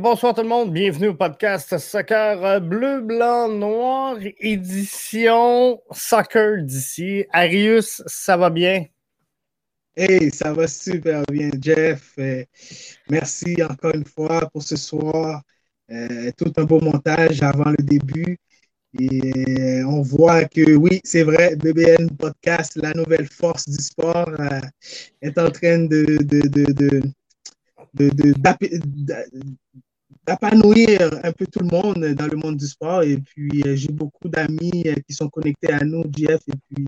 Bonsoir tout le monde, bienvenue au podcast Soccer Bleu, Blanc, Noir, édition Soccer d'ici. Arius, ça va bien? Hey, ça va super bien, Jeff. Euh, merci encore une fois pour ce soir. Euh, tout un beau montage avant le début. Et euh, on voit que oui, c'est vrai, BBN Podcast, la nouvelle force du sport, est en train de d'épanouir un peu tout le monde dans le monde du sport. Et puis, euh, j'ai beaucoup d'amis euh, qui sont connectés à nous, Jeff, et puis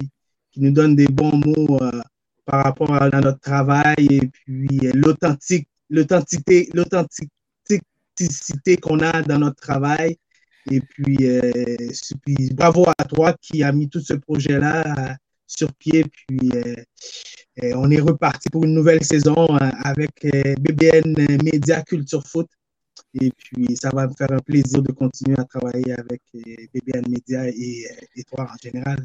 qui nous donnent des bons mots euh, par rapport à, notre travail et puis l'authentique, l'authenticité, l'authenticité qu'on a dans notre travail. Et puis, puis, bravo à toi qui a mis tout ce projet-là sur pied. Puis, on est reparti pour une nouvelle saison avec BBN Média Culture Foot. Et puis, ça va me faire un plaisir de continuer à travailler avec euh, BBN Media et, euh, et toi en général.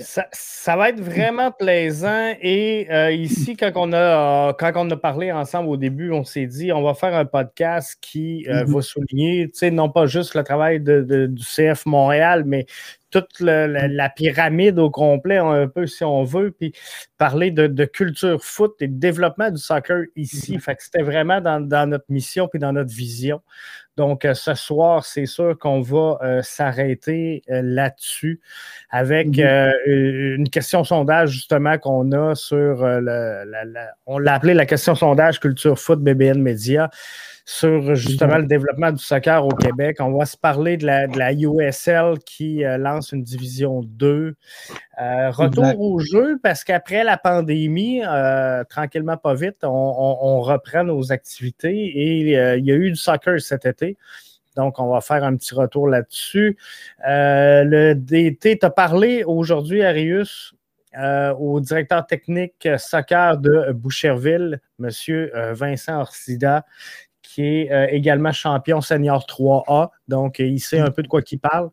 Ça, ça, va être vraiment plaisant. Et euh, ici, quand on, a, quand on a parlé ensemble au début, on s'est dit on va faire un podcast qui mm-hmm. va souligner, tu sais, non pas juste le travail de, de, du CF Montréal, mais toute la, pyramide au complet, un peu si on veut, puis parler de, culture foot et de développement du soccer ici. Mm-hmm. Fait que c'était vraiment dans, notre mission puis dans notre vision. Donc, euh, ce soir, c'est sûr qu'on va euh, s'arrêter euh, là-dessus avec mm-hmm. une question sondage justement qu'on a sur le, on l'a appelé la question sondage culture foot BBN Média sur justement le développement du soccer au Québec. On va se parler de la, de la USL qui euh, lance une division 2. Euh, retour au jeu parce qu'après la pandémie, euh, tranquillement pas vite, on, reprend nos activités et il y a eu du soccer cet été. Donc, on va faire un petit retour là-dessus. le DT t'a parlé aujourd'hui, Arius, au directeur technique soccer de Boucherville, M. Vincent Orsida, qui est euh, également champion senior 3A. Donc, il sait un peu de quoi il parle.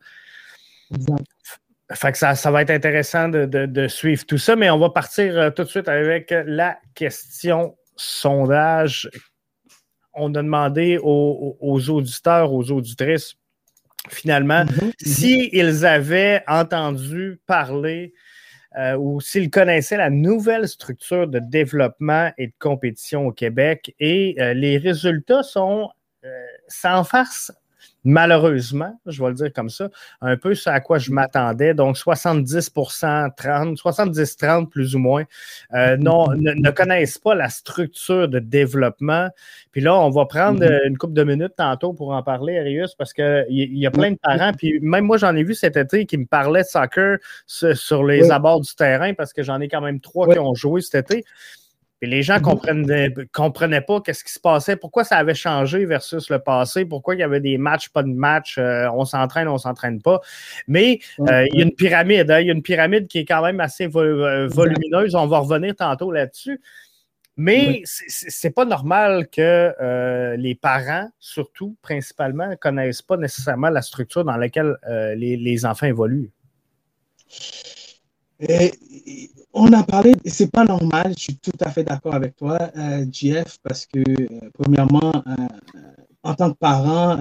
Fait que ça, ça, va être intéressant de, suivre tout ça, mais on va partir euh, tout de suite avec la question sondage. On a demandé aux, auditeurs, aux auditrices, finalement, mm-hmm. s'ils avaient entendu parler euh, ou s'ils connaissaient la nouvelle structure de développement et de compétition au Québec. Et euh, les résultats sont euh, sans farce malheureusement, je vais le dire comme ça, un peu ce à quoi je m'attendais. Donc, 70% 30, 70-30 plus ou moins, euh, non, ne, connaissent pas la structure de développement. Puis là, on va prendre mm-hmm. une couple de minutes tantôt pour en parler, Arius, parce qu'il y, y a plein de parents, puis même moi, j'en ai vu cet été qui me parlaient de soccer sur, les abords du terrain, parce que j'en ai quand même trois qui ont joué cet été. Puis les gens ne comprenaient, pas qu'est-ce qui se passait, pourquoi ça avait changé versus le passé, pourquoi il y avait des matchs, pas de matchs, euh, on s'entraîne, on s'entraîne pas. Mais euh, il y a une pyramide, hein, il y a une pyramide qui est quand même assez euh, volumineuse. On va revenir tantôt là-dessus. Mais c'est pas normal que les parents, surtout, principalement, ne connaissent pas nécessairement la structure dans laquelle les, les, enfants évoluent. Et, on a parlé, c'est pas normal, je suis tout à fait d'accord avec toi, euh, parce que, euh, premièrement, euh, en tant que parent,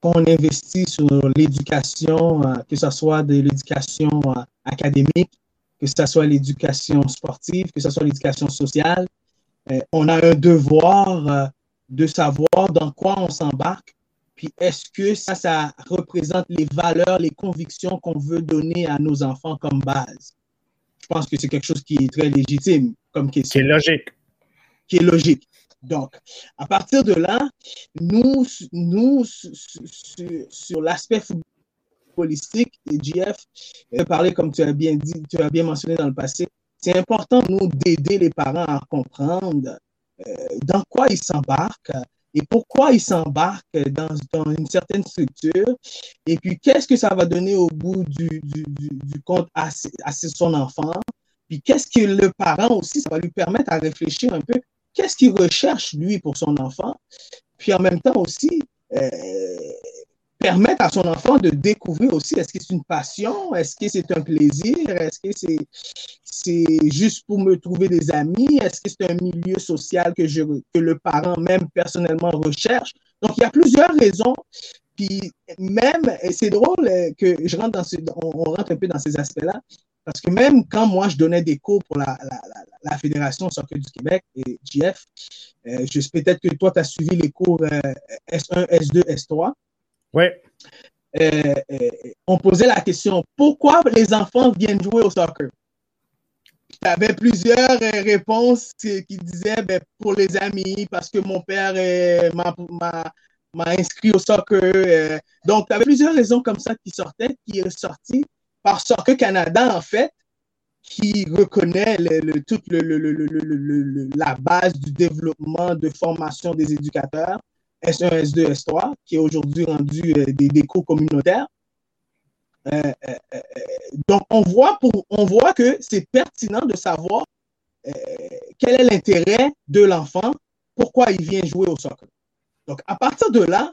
quand on investit sur l'éducation, que ce soit de l'éducation académique, que ce soit l'éducation sportive, que ce soit l'éducation sociale, on a un devoir de savoir dans quoi on s'embarque, puis est-ce que ça, ça représente les valeurs, les convictions qu'on veut donner à nos enfants comme base? Je pense que c'est quelque chose qui est très légitime comme question. Qui est logique. Qui est logique. Donc, à partir de là, nous, nous sur, l'aspect footballistique, et JF, parler comme tu as bien dit, tu as bien mentionné dans le passé, c'est important, nous, d'aider les parents à comprendre euh, dans quoi ils s'embarquent, et pourquoi il s'embarque dans, une certaine structure, et puis qu'est-ce que ça va donner au bout du, compte à, son enfant, puis qu'est-ce que le parent aussi, ça va lui permettre à réfléchir un peu, qu'est-ce qu'il recherche lui pour son enfant, puis en même temps aussi, euh, permettre à son enfant de découvrir aussi, est-ce que c'est une passion, est-ce que c'est un plaisir, est-ce que c'est, juste pour me trouver des amis, est-ce que c'est un milieu social que, je, que le parent même personnellement recherche. Donc, il y a plusieurs raisons. Puis même, c'est drôle que je rentre dans on, rentre un peu dans ces aspects-là, parce que même quand moi, je donnais des cours pour la, la, la, Fédération soccer du Québec et JF, euh, peut-être que toi, tu as suivi les cours S1, S2, S3. Oui. Euh, euh, on posait la question pourquoi les enfants viennent jouer au soccer? Tu avais plusieurs euh, réponses qui disaient ben, pour les amis, parce que mon père m'a inscrit au soccer. donc, tu avais plusieurs raisons comme ça qui sortaient, qui est sorti par Soccer Canada, en fait, qui reconnaît toute la base du développement de formation des éducateurs S1, S2, S3, qui est aujourd'hui rendu euh, des, cours communautaires. Euh, euh, donc, on voit, pour, on voit que c'est pertinent de savoir quel est l'intérêt de l'enfant, pourquoi il vient jouer au soccer. Donc, à partir de là,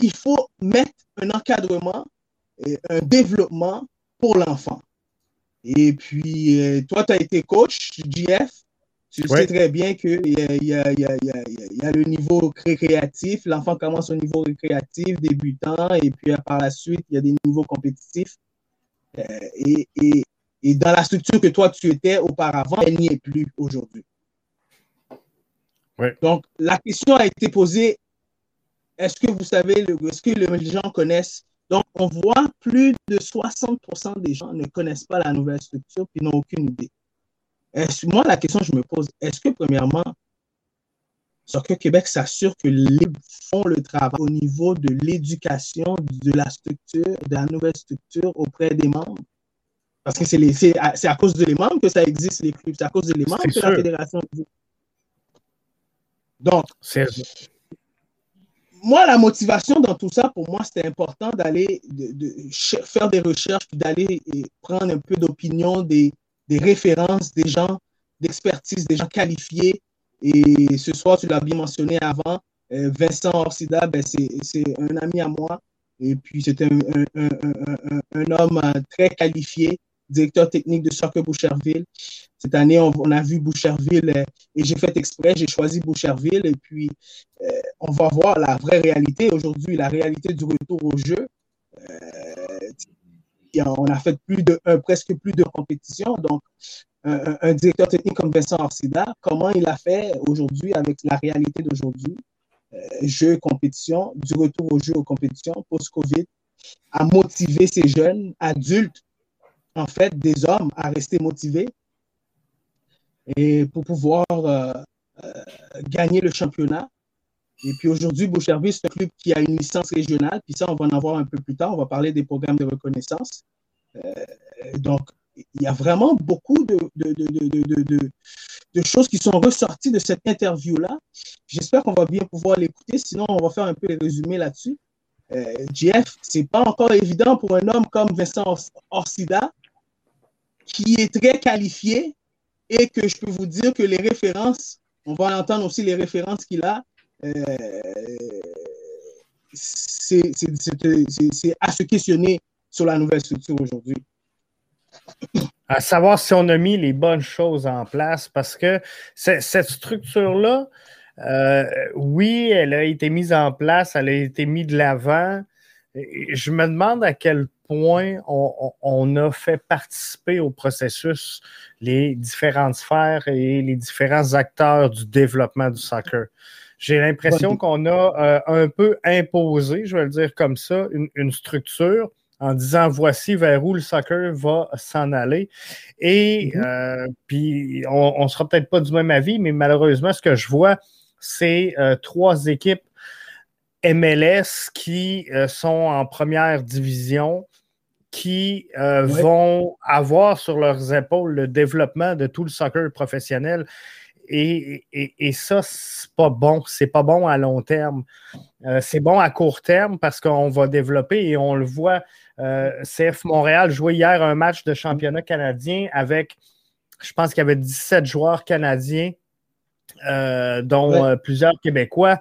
il faut mettre un encadrement, un développement pour l'enfant. Et puis, toi, tu as été coach, JF, tu sais très bien qu'il y, y, y, a le niveau récréatif. L'enfant commence au niveau récréatif, débutant, et puis par la suite, il y a des niveaux compétitifs. Euh, et, et, et, dans la structure que toi, tu étais auparavant, elle n'y est plus aujourd'hui. Donc, la question a été posée, est-ce que vous savez, est-ce que les gens connaissent? Donc, on voit plus de 60% des gens ne connaissent pas la nouvelle structure et n'ont aucune idée moi, la question que je me pose, est-ce que premièrement, Soccer Québec s'assure que les font le travail au niveau de l'éducation de la structure, de la nouvelle structure auprès des membres? Parce que c'est à, à, cause de les membres que ça existe, les clubs. C'est à cause de les membres que la fédération existe. Donc, moi, la motivation dans tout ça, pour moi, c'était important d'aller de, faire des recherches, puis d'aller prendre un peu d'opinion des, des références, des gens d'expertise, des gens qualifiés. Et ce soir, tu l'as bien mentionné avant, euh, Vincent Orsida, ben c'est un ami à moi. Et puis, c'est un, un, un, un, homme euh, très qualifié, directeur technique de Soccer Boucherville. Cette année, on, a vu Boucherville euh, et j'ai fait exprès, j'ai choisi Boucherville. Et puis, on va voir la vraie réalité aujourd'hui, la réalité du retour au jeu on a fait presque plus de compétitions. Donc, un, directeur technique comme Vincent Orsida, comment il a fait aujourd'hui avec la réalité d'aujourd'hui, euh, jeu, compétition, du retour au jeu aux compétitions, post-Covid, à motiver ces jeunes adultes, en fait, des hommes, à rester motivés et pour pouvoir euh, euh, gagner le championnat. Et puis aujourd'hui, Boucherville, c'est un club qui a une licence régionale. Puis ça, on va en avoir un peu plus tard. On va parler des programmes de reconnaissance. Euh, donc, il y a vraiment beaucoup de, de, choses qui sont ressorties de cette interview-là. J'espère qu'on va bien pouvoir l'écouter. Sinon, on va faire un peu les résumés là-dessus. Euh, Jeff, c'est pas encore évident pour un homme comme Vincent Orsida, qui est très qualifié et que je peux vous dire que les références, on va entendre aussi les références qu'il a, c'est à se questionner sur la nouvelle structure aujourd'hui. À savoir si on a mis les bonnes choses en place, parce que cette structure-là, euh, oui, elle a été mise en place, elle a été mise de l'avant. Je me demande à quel point on, a fait participer au processus les différentes sphères et les différents acteurs du développement du soccer. J'ai l'impression qu'on a euh, un peu imposé, je vais le dire comme ça, une, structure en disant voici vers où le soccer va s'en aller. Et mm-hmm. euh, puis, on ne sera peut-être pas du même avis, mais malheureusement, ce que je vois, c'est euh, trois équipes MLS qui sont en première division, qui vont avoir sur leurs épaules le développement de tout le soccer professionnel. Et, et, ça, c'est pas bon. C'est pas bon à long terme. Euh, c'est bon à court terme parce qu'on va développer et on le voit. Euh, CF Montréal jouait hier un match de championnat canadien avec, je pense qu'il y avait 17 joueurs canadiens. Euh, dont plusieurs Québécois,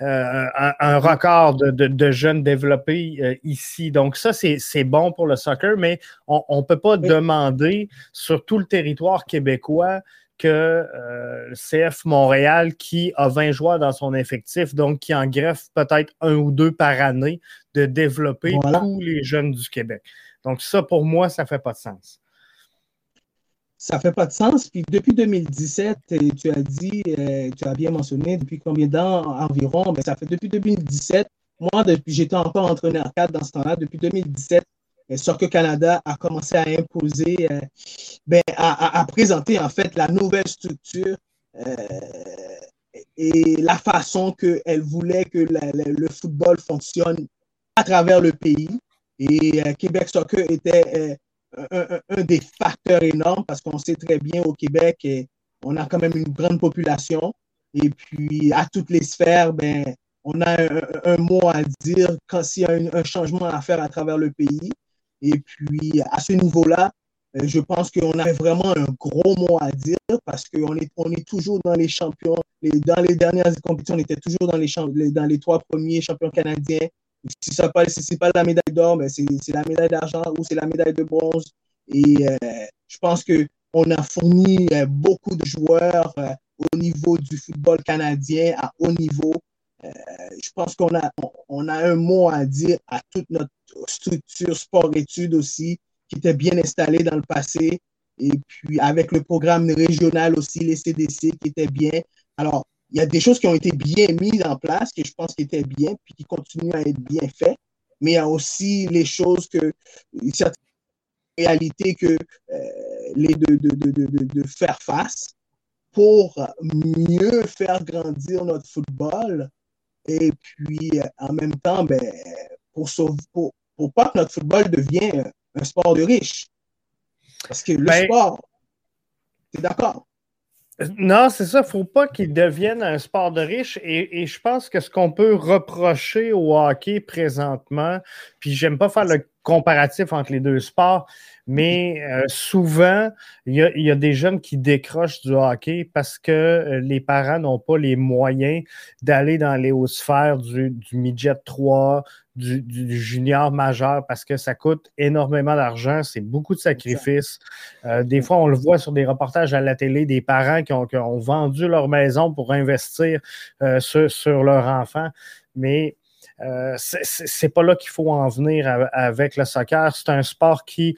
un, record de, jeunes développés ici. Donc ça, c'est bon pour le soccer, mais on ne peut pas demander sur tout le territoire québécois que le CF Montréal qui a 20 joueurs dans son effectif, donc qui en greffe peut-être un ou deux par année de développer tous les jeunes du Québec. Donc ça, pour moi, ça ne fait pas de sens ça ne fait pas de sens. Puis depuis 2017, tu as dit, euh, tu as bien mentionné, depuis combien d'années environ, mais ben, ça fait depuis 2017. Moi, depuis, j'étais encore entraîneur cadre dans ce temps-là. Depuis 2017, euh, Soccer Canada a commencé à imposer, euh, ben, à, présenter en fait la nouvelle structure et la façon qu'elle voulait que le football fonctionne à travers le pays. Et Québec Soccer était un, des facteurs énormes parce qu'on sait très bien au Québec, on a quand même une grande population. Et puis, à toutes les sphères, ben, on a un, mot à dire quand s'il y a un, changement à faire à travers le pays. Et puis, à ce niveau-là, euh, je pense qu'on a vraiment un gros mot à dire parce qu'on est, on est toujours dans les champions. dans les dernières compétitions, on était toujours dans les, dans les trois premiers champions canadiens si ce n'est pas, la médaille d'or, mais c'est la médaille d'argent ou c'est la médaille de bronze. Et euh, je pense qu'on a fourni euh, beaucoup de joueurs euh, au niveau du football canadien à haut niveau. Je pense qu'on a, on, a un mot à dire à toute notre structure sport-études aussi, qui était bien installée dans le passé. Et puis avec le programme régional aussi, les CDC qui étaient bien. Alors, il y a des choses qui ont été bien mises en place, que je pense qui étaient bien, puis qui continuent à être bien faites. Mais il y a aussi les choses que, certaines réalités que euh, les de, de, de, de, faire face pour mieux faire grandir notre football. Et puis, en même temps, ben, pour, pour, pour pas que notre football devienne un sport de riches. Parce que le ben, sport, tu es d'accord? Non, c'est ça. Il ne faut pas qu'il devienne un sport de riche. Et, je pense que ce qu'on peut reprocher au hockey présentement, puis j'aime pas faire le comparatif entre les deux sports, mais euh, souvent, il y, a, des jeunes qui décrochent du hockey parce que euh, les parents n'ont pas les moyens d'aller dans les hautes sphères du, du midget 3, du, junior majeur, parce que ça coûte énormément d'argent, c'est beaucoup de sacrifices. Euh, des fois, on le voit sur des reportages à la télé, des parents qui ont, vendu leur maison pour investir sur, sur leur enfant. Mais c'est pas là qu'il faut en venir avec le soccer. C'est un sport qui,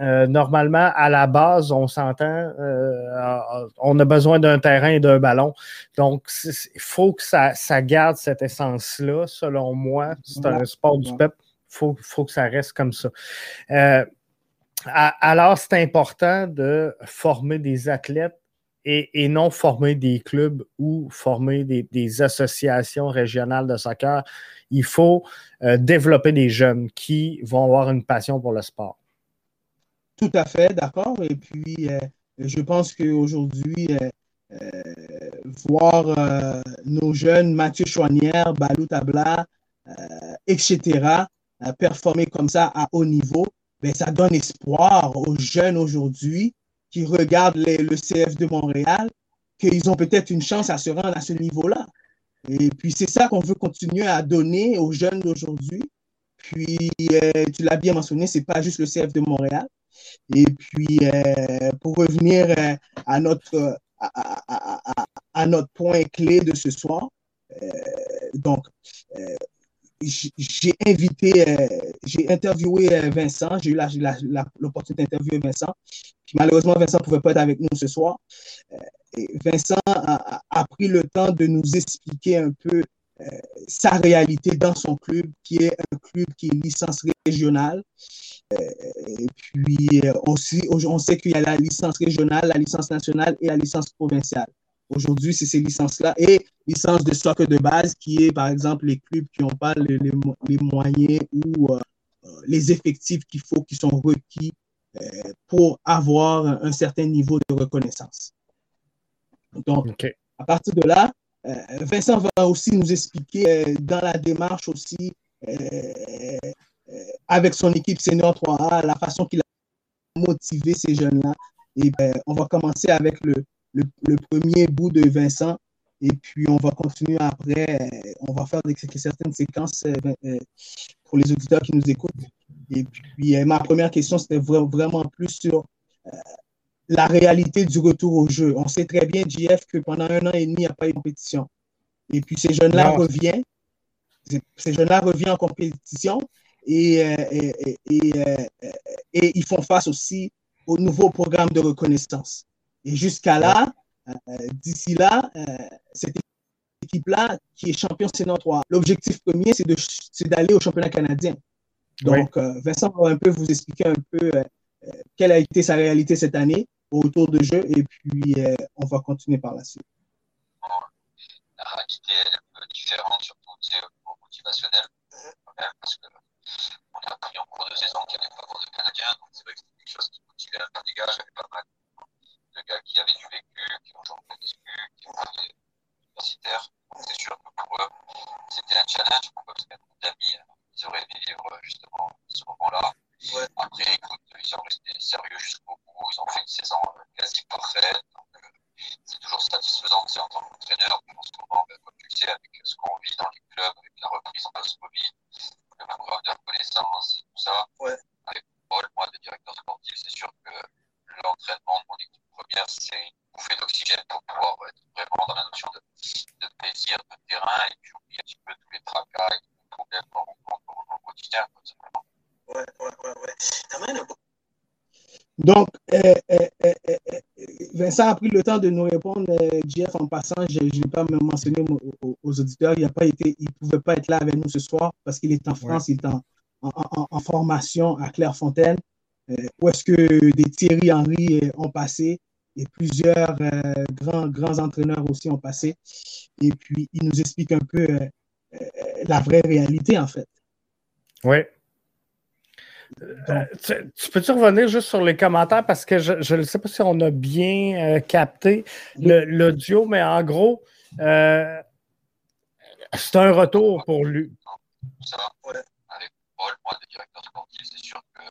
euh, normalement, à la base, on s'entend, euh, on a besoin d'un terrain et d'un ballon. Donc, il faut que ça, garde cette essence-là, selon moi. C'est un sport du peuple. Il faut, que ça reste comme ça. alors, c'est important de former des athlètes et, non former des clubs ou former des, associations régionales de soccer. Il faut euh, développer des jeunes qui vont avoir une passion pour le sport. Tout à fait, d'accord. Et puis, euh, je pense qu'aujourd'hui, euh, voir nos jeunes, Mathieu Chouanière, Balou Tabla, etc., performer comme ça à haut niveau, ben, ça donne espoir aux jeunes aujourd'hui qui regardent le CF de Montréal qu'ils ont peut-être une chance à se rendre à ce niveau-là. Et puis, c'est ça qu'on veut continuer à donner aux jeunes d'aujourd'hui. Puis, euh, tu l'as bien mentionné, ce n'est pas juste le CF de Montréal. Et puis, euh, pour revenir euh, à, notre, à, notre point clé de ce soir, donc, j'ai invité, euh, j'ai interviewé euh, Vincent, j'ai eu l'opportunité d'interviewer Vincent. malheureusement, Vincent ne pouvait pas être avec nous ce soir. Euh, Vincent a, pris le temps de nous expliquer un peu sa réalité dans son club, qui est un club qui est licence régionale. et puis on sait qu'il y a la licence régionale, la licence nationale et la licence provinciale. Aujourd'hui, c'est ces licences-là et licence de soccer de base qui est, par exemple, les clubs qui n'ont pas les, moyens ou euh, euh, les effectifs qu'il faut, qui sont requis euh, pour avoir un certain niveau de reconnaissance. Donc, à partir de là, Vincent va aussi nous expliquer dans la démarche aussi avec son équipe Senior 3A, la façon qu'il a motivé ces jeunes-là. Et ben, on va commencer avec le, le, premier bout de Vincent. Et puis, on va continuer après. Euh, on va faire des, certaines séquences euh, euh, pour les auditeurs qui nous écoutent. Et puis, ma première question, c'était vraiment plus sur la réalité du retour au jeu. On sait très bien, JF, que pendant un an et demi, il n'y a pas eu de compétition. Et puis ces jeunes-là reviennent. Ces jeunes-là reviennent en compétition et, et, et, ils font face aussi au nouveau programme de reconnaissance. Et jusqu'à là, d'ici là, cette équipe-là qui est champion Sénat 3, l'objectif premier, c'est d'aller au championnat canadien. Donc, Vincent va un peu vous expliquer un peu quelle a été sa réalité cette année autour de jeu et puis euh, on va continuer par la suite. La réalité est un peu différente, surtout au niveau motivationnel, parce qu'on a appris en cours de saison qu'il n'y avait pas de Canadiens, donc c'est vrai que c'était quelque chose qui motivait un peu les gars. J'avais pas mal de gars qui avaient du vécu, qui ont joué en PSQ, qui ont fait universitaires. C'est sûr que pour eux, c'était un challenge, parce que d'amis, ils auraient aimé vivre justement ce moment-là. Ouais. Après, écoute, ils ont resté sérieux jusqu'au bout. Ils ont fait une saison euh, quasi parfaite. Euh, c'est toujours satisfaisant en tant qu'entraîneur. Mais en ce moment, ben, comme tu le sais, avec ce qu'on vit dans les clubs, avec la reprise en post-Covid, le programme de reconnaissance et tout ça, ouais. avec Paul, moi, le directeur sportif, c'est sûr que l'entraînement de mon équipe première, c'est une bouffée d'oxygène pour pouvoir être vraiment dans la notion de, de plaisir, de terrain, et puis oublier un petit peu tous les tracas et tous les problèmes qu'on rencontre au quotidien, tout simplement. Ouais, ouais, ouais, ouais. Donc, euh, euh, euh, Vincent a pris le temps de nous répondre. Jeff, en passant, je ne vais pas me mentionner aux, auditeurs. Il ne pouvait pas être là avec nous ce soir parce qu'il est en France, il est en, en, formation à Clairefontaine, où est-ce que des Thierry Henry ont passé et plusieurs grands, grands entraîneurs aussi ont passé. Et puis, il nous explique un peu la vraie réalité, en fait. Oui, euh, tu, peux-tu revenir juste sur les commentaires? Parce que je ne sais pas si on a bien euh, capté l'audio, mais en gros, euh, c'est un retour pour lui. Ça, avec Paul, moi, le directeur sportif, c'est sûr que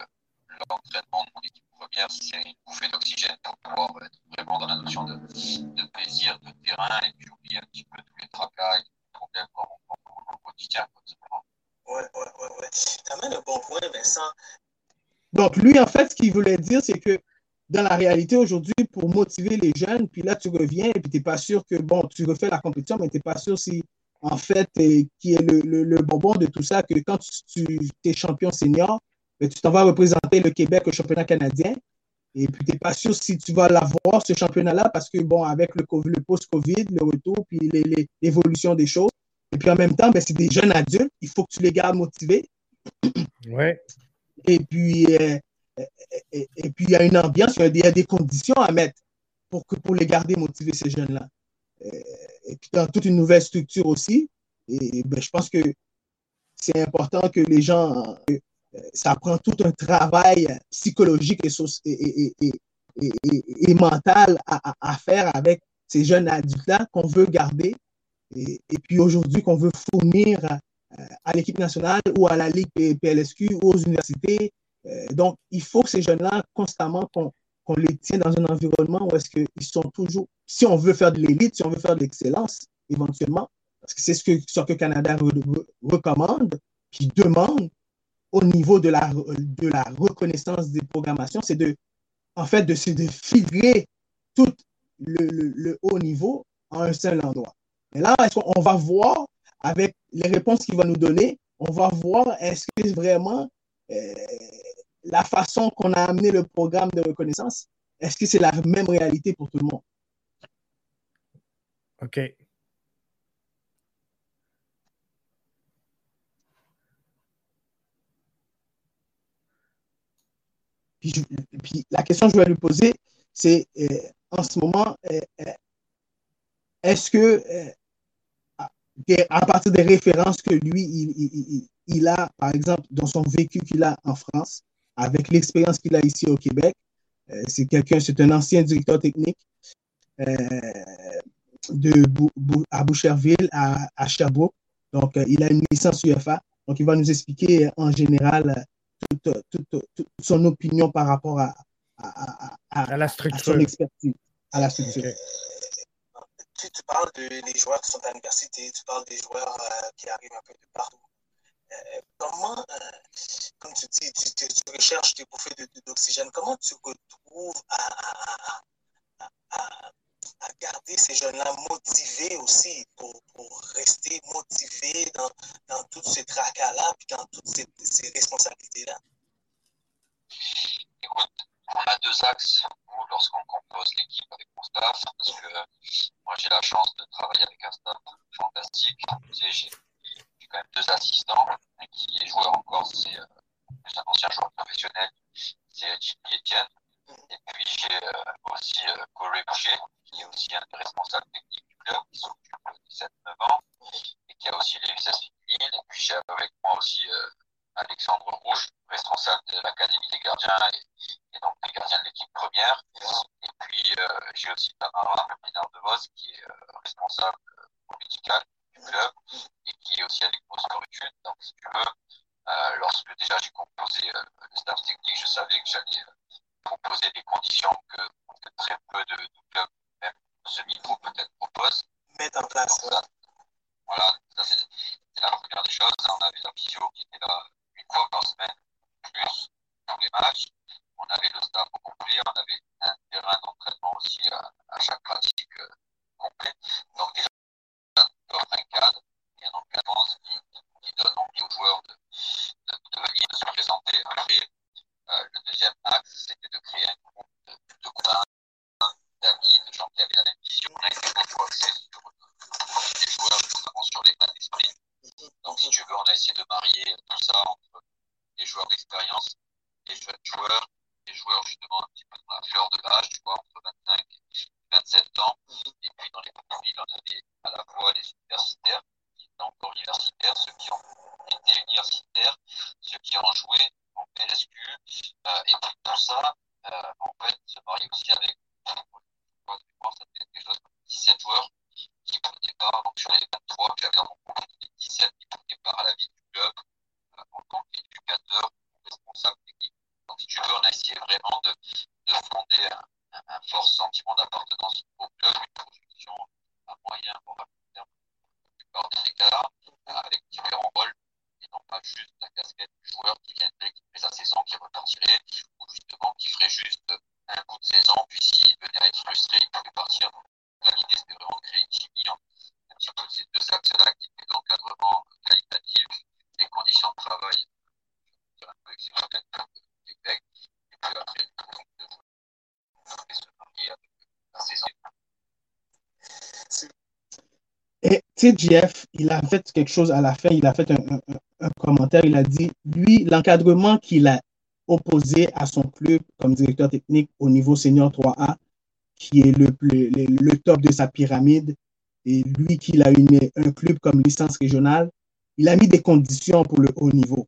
l'entraînement de mon équipe première, c'est une bouffée d'oxygène pour pouvoir être vraiment dans la notion de, de plaisir, de terrain, et puis oublier un petit peu tous les tracas et les problèmes qu'on rencontre au quotidien. Ouais, ouais, ouais. Tu amènes un bon point, Vincent. Donc, lui, en fait, ce qu'il voulait dire, c'est que dans la réalité aujourd'hui, pour motiver les jeunes, puis là, tu reviens et puis tu n'es pas sûr que, bon, tu refais la compétition, mais tu n'es pas sûr si, en fait, qui est le, le, bonbon de tout ça, que quand tu, es champion senior, ben, tu t'en vas représenter le Québec au championnat canadien. Et puis, tu n'es pas sûr si tu vas l'avoir, ce championnat-là, parce que, bon, avec le, le post-COVID, le retour, puis l'évolution des choses, et puis en même temps, ben, c'est des jeunes adultes, il faut que tu les gardes motivés. Oui. Et puis, euh, et, puis il y a une ambiance, il y a des, conditions à mettre pour, que, pour les garder motivés, ces jeunes-là. Euh, et puis dans toute une nouvelle structure aussi. Et ben, je pense que c'est important que les gens, euh, ça prend tout un travail psychologique et, et, et mental à, à, faire avec ces jeunes adultes-là qu'on veut garder et, puis aujourd'hui qu'on veut fournir euh, à l'équipe nationale ou à la Ligue PLSQ ou aux universités. Euh, donc, il faut que ces jeunes-là, constamment, qu'on les tienne dans un environnement où est-ce qu'ils sont toujours, si on veut faire de l'élite, si on veut faire de l'excellence, éventuellement, parce que c'est ce que, ce que Canada recommande, puis demande au niveau de la, reconnaissance des programmations, c'est de, en fait, de, de filtrer tout le, haut niveau en un seul endroit. Et là, on va voir avec les réponses qu'il va nous donner, on va voir est-ce que vraiment euh, la façon qu'on a amené le programme de reconnaissance, est-ce que c'est la même réalité pour tout le monde? OK. Puis, la question que je vais lui poser, c'est euh, en ce moment, euh, est-ce que à partir des références que lui, il, il, a, par exemple, dans son vécu qu'il a en France, avec l'expérience qu'il a ici au Québec. Euh, c'est quelqu'un, c'est un ancien directeur technique euh, de à Boucherville, à, à Sherbrooke. Donc, euh, il a une licence UFA. Donc, il va nous expliquer en général toute, toute, toute, son opinion par rapport à, à, à la structure. son expertise, à la structure tu, parles des joueurs qui sont à l'université, tu parles des joueurs euh, qui arrivent un peu de partout. Euh, comment, euh, comme tu dis, tu recherches tes bouffées d'oxygène. Comment tu retrouves à, à, à, à garder ces jeunes-là motivés aussi pour, pour rester motivés dans, dans tout ce tracas-là, puis dans toutes ces, ces responsabilités-là? Écoute, on a deux axes lorsqu'on compose l'équipe avec mon staff, parce que moi j'ai la chance de travailler avec un staff fantastique. J'ai quand même deux assistants qui est joueur encore, c'est euh, un ancien joueur professionnel, c'est Jimmy Etienne. Et puis j'ai euh, aussi euh, Corey Boucher, qui est aussi un des responsables techniques du club, qui s'occupe de 17-9 ans, et qui a aussi les USS féminines. Et puis j'ai avec moi aussi euh, Alexandre Rouge, responsable de l'Académie des gardiens et, et, donc des gardiens de l'équipe première. Et puis euh, j'ai aussi Tamara Ménard de Vos, qui est euh, responsable médical du club et qui est aussi avec moi sur études. Donc si tu veux, euh, lorsque déjà j'ai composé euh, le staff technique, je savais que j'allais euh, proposer des conditions que, que très peu de, de, clubs, même semi-pro peut-être, proposent. Mettre en place. Donc, ça, voilà, ça c'est la première des choses. On avait la physio qui était là fois par semaine, plus tous les matchs. On avait le staff au complet, on avait un terrain d'entraînement aussi à, chaque pratique euh, complet. Donc déjà, un cadre et un encadrement qui, donne envie aux joueurs de, venir, se présenter. Après, euh, le deuxième axe, c'était de créer un groupe de, de copains, d'amis, de gens qui avaient la même vision. On a été beaucoup axé sur les joueurs, notamment sur l'état d'esprit. Donc, si tu veux, on a essayé de marier tout ça entre les joueurs d'expérience, les jeunes joueurs, les joueurs justement un petit peu dans la fleur de l'âge, tu vois, entre 25 et 27 ans. Et puis dans les profils, on avait à la fois les universitaires, qui étaient encore universitaires, ceux qui ont été universitaires, ceux qui ont joué en PSQ, euh, et puis tout ça, euh, en fait, se marie aussi avec, ça fait quelque chose comme 17 joueurs qui prenaient part, donc sur les 23 que j'avais dans mon groupe, il y 17 qui prenaient part à la vie du club euh, en tant qu'éducateur, responsable technique. Donc, si tu veux, on a essayé vraiment de, de fonder un, un, un fort sentiment d'appartenance au club, une projection à moyen, voire à long terme, la plupart des cas, avec différents rôles, et non pas juste la casquette du joueur qui viendrait, qui fait sa saison, qui repartirait, ou justement qui ferait juste un bout de saison, puis s'il venait à être frustré, il pouvait partir. Donc, l'idée, c'était vraiment de créer une chimie entre un petit peu ces deux axes-là, qui étaient l'encadrement qualitatif, les conditions de travail, un peu exceptionnelles du Québec, et puis après, le de se marier avec la saison. Jeff, il a fait quelque chose à la fin, il a fait un, commentaire, il a dit, lui, l'encadrement qu'il a opposé à son club comme directeur technique au niveau senior 3A, qui est le, le, top de sa pyramide, et lui qui a une, un club comme licence régionale, il a mis des conditions pour le haut niveau.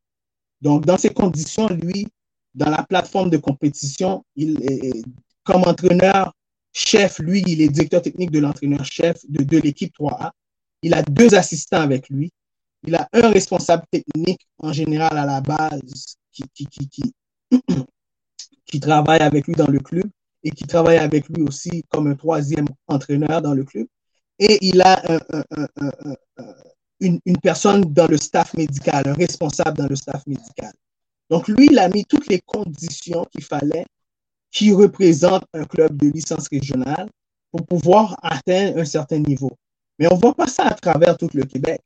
Donc, dans ces conditions, lui, dans la plateforme de compétition, il est, comme entraîneur chef, lui, il est directeur technique de l'entraîneur-chef de, de l'équipe 3A. Il a deux assistants avec lui. Il a un responsable technique en général à la base qui, travaille avec lui dans le club et qui travaille avec lui aussi comme un troisième entraîneur dans le club. Et il a un, un, un, une, personne dans le staff médical, un responsable dans le staff médical. Donc, lui, il a mis toutes les conditions qu'il fallait qui représente un club de licence régionale pour pouvoir atteindre un certain niveau. Mais on ne voit pas ça à travers tout le Québec.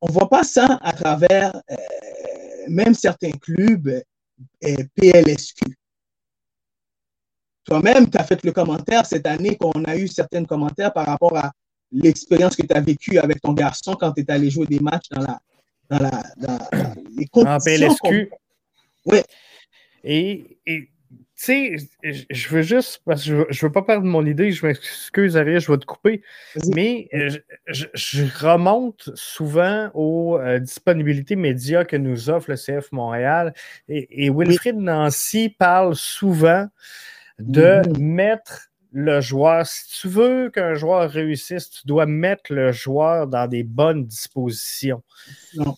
On ne voit pas ça à travers euh, même certains clubs euh, PLSQ. Toi-même, tu as fait le commentaire cette année qu'on a eu certains commentaires par rapport à l'expérience que tu as vécue avec ton garçon quand tu es allé jouer des matchs dans, la, dans, la, dans, dans les conditions. En PLSQ. Oui. Et, et sais, je veux juste, parce que je, veux pas perdre mon idée, je m'excuse, Ariel, je vais te couper, mais je, je, je, remonte souvent aux euh, disponibilités médias que nous offre le CF Montréal. Et, et Wilfried oui. Nancy parle souvent de mettre le joueur. Si tu veux qu'un joueur réussisse, tu dois mettre le joueur dans des bonnes dispositions. Non.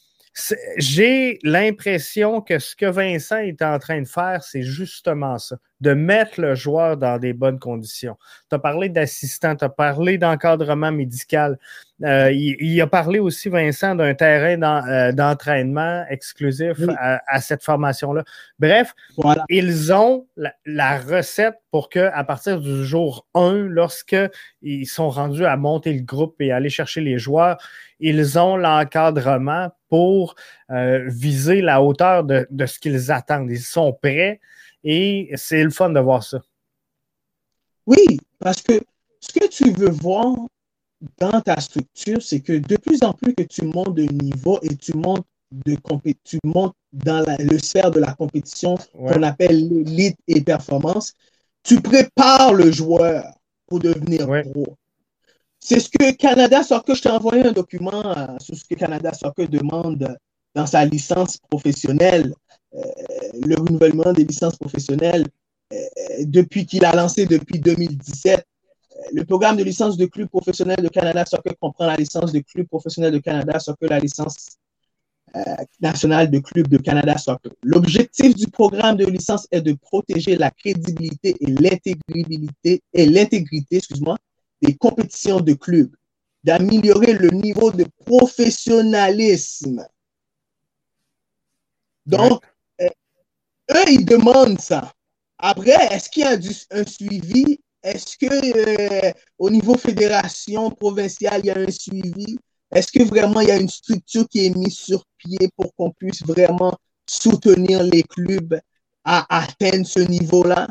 J'ai l'impression que ce que Vincent est en train de faire, c'est justement ça. De mettre le joueur dans des bonnes conditions. Tu as parlé d'assistant, tu as parlé d'encadrement médical. Euh, il, a parlé aussi, Vincent, d'un terrain euh, d'entraînement exclusif à, cette formation-là. Bref, ils ont la, recette pour que, à partir du jour 1, lorsqu'ils sont rendus à monter le groupe et aller chercher les joueurs, ils ont l'encadrement pour euh, viser la hauteur de, de ce qu'ils attendent. Ils sont prêts et c'est le fun de voir ça. Oui, parce que ce que tu veux voir dans ta structure, c'est que de plus en plus que tu montes de niveau et tu montes, de tu montes dans le sphère de la compétition qu'on appelle l'élite et performance, tu prépares le joueur pour devenir pro. C'est ce que Canada Soccer, je t'ai envoyé un document euh, sur ce que Canada Soccer demande dans sa licence professionnelle, le renouvellement des licences professionnelles, euh, depuis qu'il a lancé depuis 2017. Le programme de licence de club professionnel de Canada Soccer comprend la licence de club professionnel de Canada Soccer, la licence nationale de club de Canada Soccer. L'objectif du programme de licence est de protéger la crédibilité et l'intégrité et l'intégrité, excuse-moi, des compétitions de clubs, d'améliorer le niveau de professionnalisme. Donc, euh, eux, ils demandent ça. Après, est-ce qu'il y a un suivi? Est-ce que euh, au niveau fédération provinciale, il y a un suivi? Est-ce que vraiment il y a une structure qui est mise sur pied pour qu'on puisse vraiment soutenir les clubs à atteindre ce niveau-là,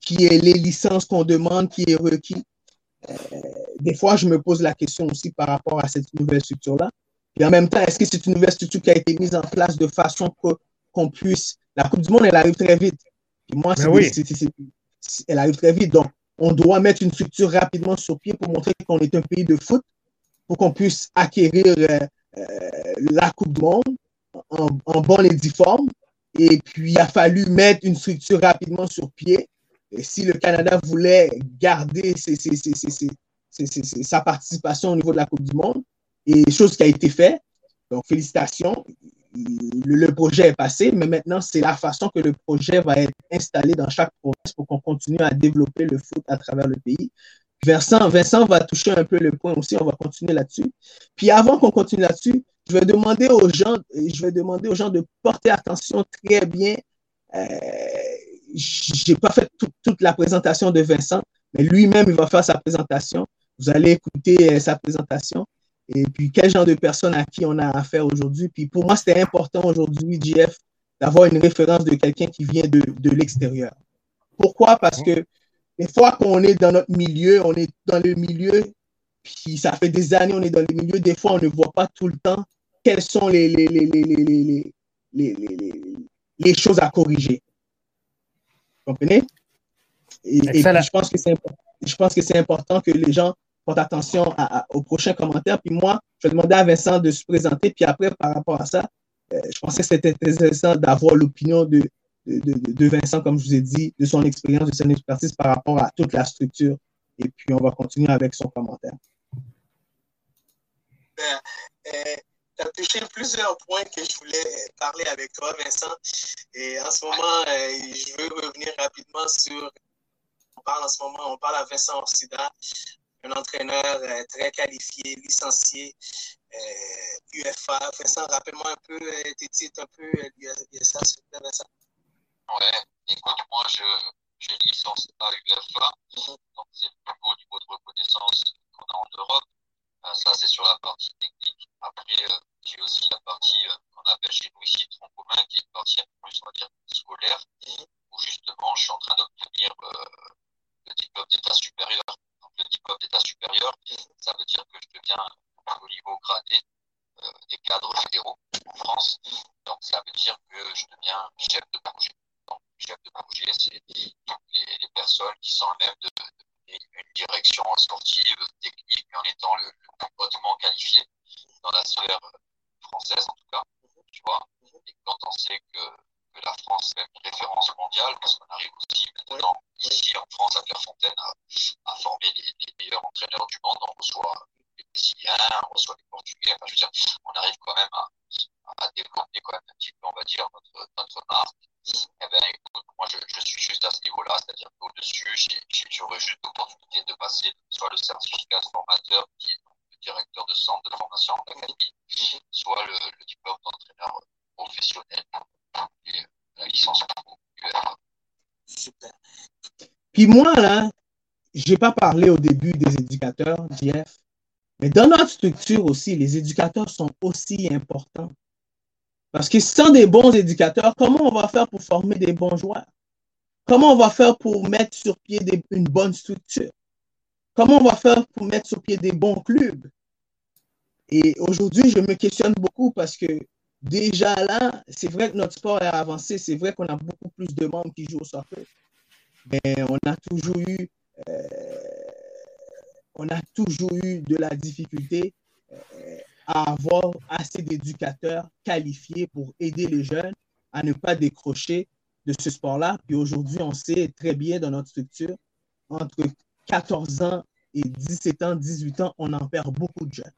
qui est les licences qu'on demande, qui est requis? Euh, des fois, je me pose la question aussi par rapport à cette nouvelle structure-là. Et en même temps, est-ce que c'est une nouvelle structure qui a été mise en place de façon qu'on puisse. La Coupe du Monde, elle arrive très vite. Et moi, elle arrive très vite. Donc, on doit mettre une structure rapidement sur pied pour montrer qu'on est un pays de foot, pour qu'on puisse acquérir euh, euh, la Coupe du Monde en, en bonne et due forme. Et puis, il a fallu mettre une structure rapidement sur pied et si le Canada voulait garder sa participation au niveau de la Coupe du Monde, et chose qui a été faite, donc félicitations, le, projet est passé, mais maintenant c'est la façon que le projet va être installé dans chaque province pour qu'on continue à développer le foot à travers le pays. Vincent, Vincent va toucher un peu le point aussi, on va continuer là-dessus. Puis avant qu'on continue là-dessus, je vais demander aux gens, je vais demander aux gens de porter attention très bien euh, j'ai pas fait toute la présentation de Vincent, mais lui-même, il va faire sa présentation. Vous allez écouter euh, sa présentation. Et puis, quel genre de personne à qui on a affaire aujourd'hui. Puis, pour moi, c'était important aujourd'hui, JF, d'avoir une référence de quelqu'un qui vient de, de l'extérieur. Pourquoi? Parce que des fois qu'on est dans notre milieu, on est dans le milieu, puis ça fait des années on est dans le milieu, des fois, on ne voit pas tout le temps quelles sont les, les, les, les, les, les choses à corriger comprenez? Et, je pense que c'est je pense que c'est important que les gens attention aux prochains commentaires. Puis moi, je vais demander à Vincent de se présenter. Puis après, par rapport à ça, euh, je pensais que c'était intéressant d'avoir l'opinion de, de, Vincent, comme je vous ai dit, de son expérience, de son expertise par rapport à toute la structure. Et puis, on va continuer avec son commentaire. Ben, euh, tu as touché plusieurs points que je voulais parler avec toi, Vincent. Et en ce moment, euh, je veux revenir rapidement sur. On parle en ce moment, on parle à Vincent Orsida, un entraîneur euh, très qualifié, licencié, UFA. Euh, Vincent, rappelle-moi un peu tes titres, un peu ça, s'il te plaît, Vincent. Ouais, écoute, moi, j'ai une licence à UFA, mhm. donc c'est le plus haut niveau de reconnaissance qu'on a en Europe. ça, c'est sur la partie technique. Après, j'ai aussi la partie euh, qu'on appelle chez nous ici tronc commun, qui est une partie un peu plus, on va dire, scolaire, où justement je suis en train d'obtenir euh, le diplôme d'état supérieur. Donc le diplôme d'état supérieur, ça veut dire que je deviens au niveau gradé euh, des cadres fédéraux en France. Donc ça veut dire que je deviens chef de projet. Donc chef de projet, c'est toutes les, personnes qui sont à même de, une direction sportive, technique, mais en étant le, le hautement qualifié dans la sphère française en tout cas, tu vois. Et quand on sait que, que la France est une référence mondiale, parce qu'on arrive aussi maintenant ici en France à Clairefontaine à, à former les, les, meilleurs entraîneurs du monde, on reçoit les Brésiliens, on reçoit les Portugais, enfin, je veux dire, on arrive quand même à, à développer quand même un petit peu, on va dire, notre, notre marque. Eh bien, écoute, moi, je, je suis juste à ce niveau-là, c'est-à-dire qu'au-dessus, j'aurais juste l'opportunité de passer soit le certificat de formateur, qui est le directeur de centre de formation en académie, soit le, le diplôme d'entraîneur professionnel Puis moi, là, je n'ai pas parlé au début des éducateurs, Jeff, mais dans notre structure aussi, les éducateurs sont aussi importants. Parce que sans des bons éducateurs, comment on va faire pour former des bons joueurs? Comment on va faire pour mettre sur pied une bonne structure? Comment on va faire pour mettre sur pied des bons clubs? Et aujourd'hui, je me questionne beaucoup parce que déjà là, c'est vrai que notre sport est avancé, c'est vrai qu'on a beaucoup plus de membres qui jouent au soccer, mais on a toujours eu, euh, on a toujours eu de la difficulté euh, à avoir assez d'éducateurs qualifiés pour aider les jeunes à ne pas décrocher de ce sport-là. Puis aujourd'hui, on sait très bien dans notre structure, entre 14 ans et 17 ans, 18 ans, on en perd beaucoup de jeunes.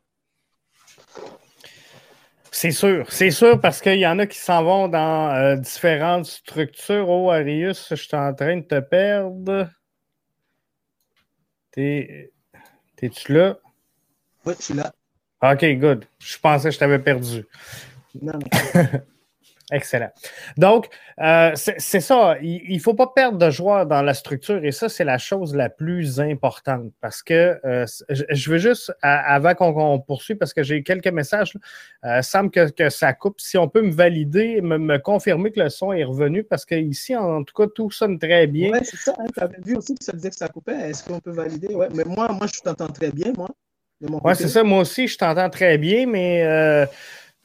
C'est sûr, c'est sûr, parce qu'il y en a qui s'en vont dans euh, différentes structures. Oh, Arius, je suis en train de te perdre. T'es-tu là? Oui, je suis là. OK, good. Je pensais que je t'avais perdu. Non, non. Excellent. Donc, euh, c'est ça. Il ne faut pas perdre de joueurs dans la structure et ça, c'est la chose la plus importante parce que euh, je veux juste, avant qu'on poursuive, parce que j'ai quelques messages, euh, semble que, ça coupe. Si on peut me valider, me, confirmer que le son est revenu parce qu'ici, en tout cas, tout sonne très bien. Oui, c'est ça. Hein, tu avais vu aussi que ça disait que ça coupait. Est-ce qu'on peut valider? Oui, mais moi, moi je t'entends très bien, moi. Oui, c'est ça. Moi aussi, je t'entends très bien, mais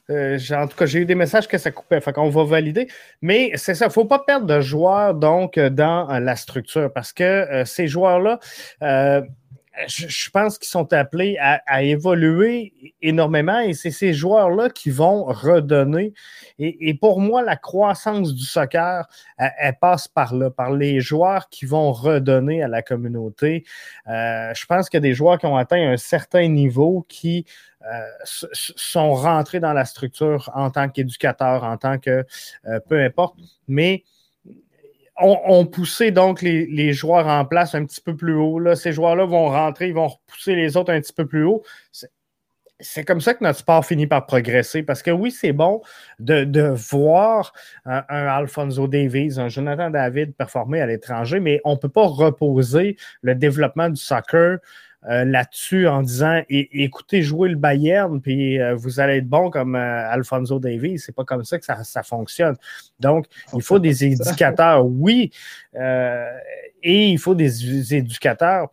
euh, euh, en tout cas, j'ai eu des messages que ça coupait. Fait qu'on va valider. Mais c'est ça, il ne faut pas perdre de joueurs donc dans la structure parce que euh, ces joueurs-là, je, pense qu'ils sont appelés à, évoluer énormément et c'est ces joueurs-là qui vont redonner. Et, pour moi, la croissance du soccer, elle, passe par là, par les joueurs qui vont redonner à la communauté. Euh, je pense qu'il y a des joueurs qui ont atteint un certain niveau qui euh, sont rentrés dans la structure en tant qu'éducateurs, en tant que euh, peu importe, mais on, poussé donc les, joueurs en place un petit peu plus haut. Ces joueurs-là vont rentrer, ils vont repousser les autres un petit peu plus haut. C'est comme ça que notre sport finit par progresser. Parce que oui, c'est bon de, voir un, un, Alfonso Davies, un Jonathan David performer à l'étranger, mais on ne peut pas reposer le développement du soccer euh, là-dessus en disant écoutez, jouez le Bayern, puis euh, vous allez être bon comme euh, Alfonso Davies. C'est pas comme ça que ça, fonctionne. Donc, il faut des éducateurs, oui, et il faut des éducateurs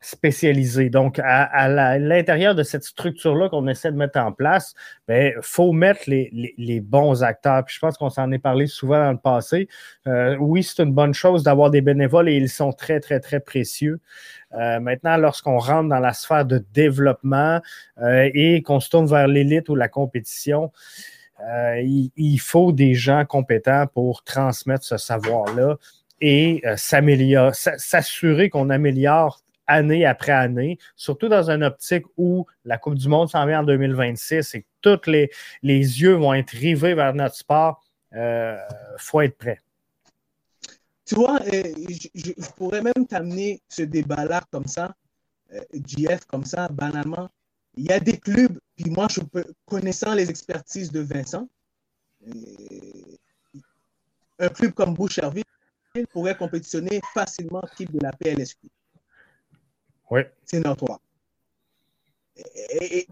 spécialisés. Donc, à, l'intérieur de cette structure-là qu'on essaie de mettre en place, il ben, faut mettre les, bons acteurs. Puis je pense qu'on s'en est parlé souvent dans le passé. oui, c'est une bonne chose d'avoir des bénévoles et ils sont très, très, très précieux. Euh, maintenant, lorsqu'on rentre dans la sphère de développement euh, et qu'on se tourne vers l'élite ou la compétition, euh, il, faut des gens compétents pour transmettre ce savoir-là et s'assurer qu'on améliore année après année, surtout dans une optique où la Coupe du Monde s'en vient en 2026 et que tous les, les yeux vont être rivés vers notre sport. Il faut être prêt. Tu vois, euh, je, pourrais même t'amener ce débat-là comme ça, GF euh, comme ça, banalement. Il y a des clubs, puis moi, je peux, connaissant les expertises de Vincent, euh, un club comme Boucherville pourrait compétitionner facilement type de la PLSQ. Oui. C'est notoire. Et,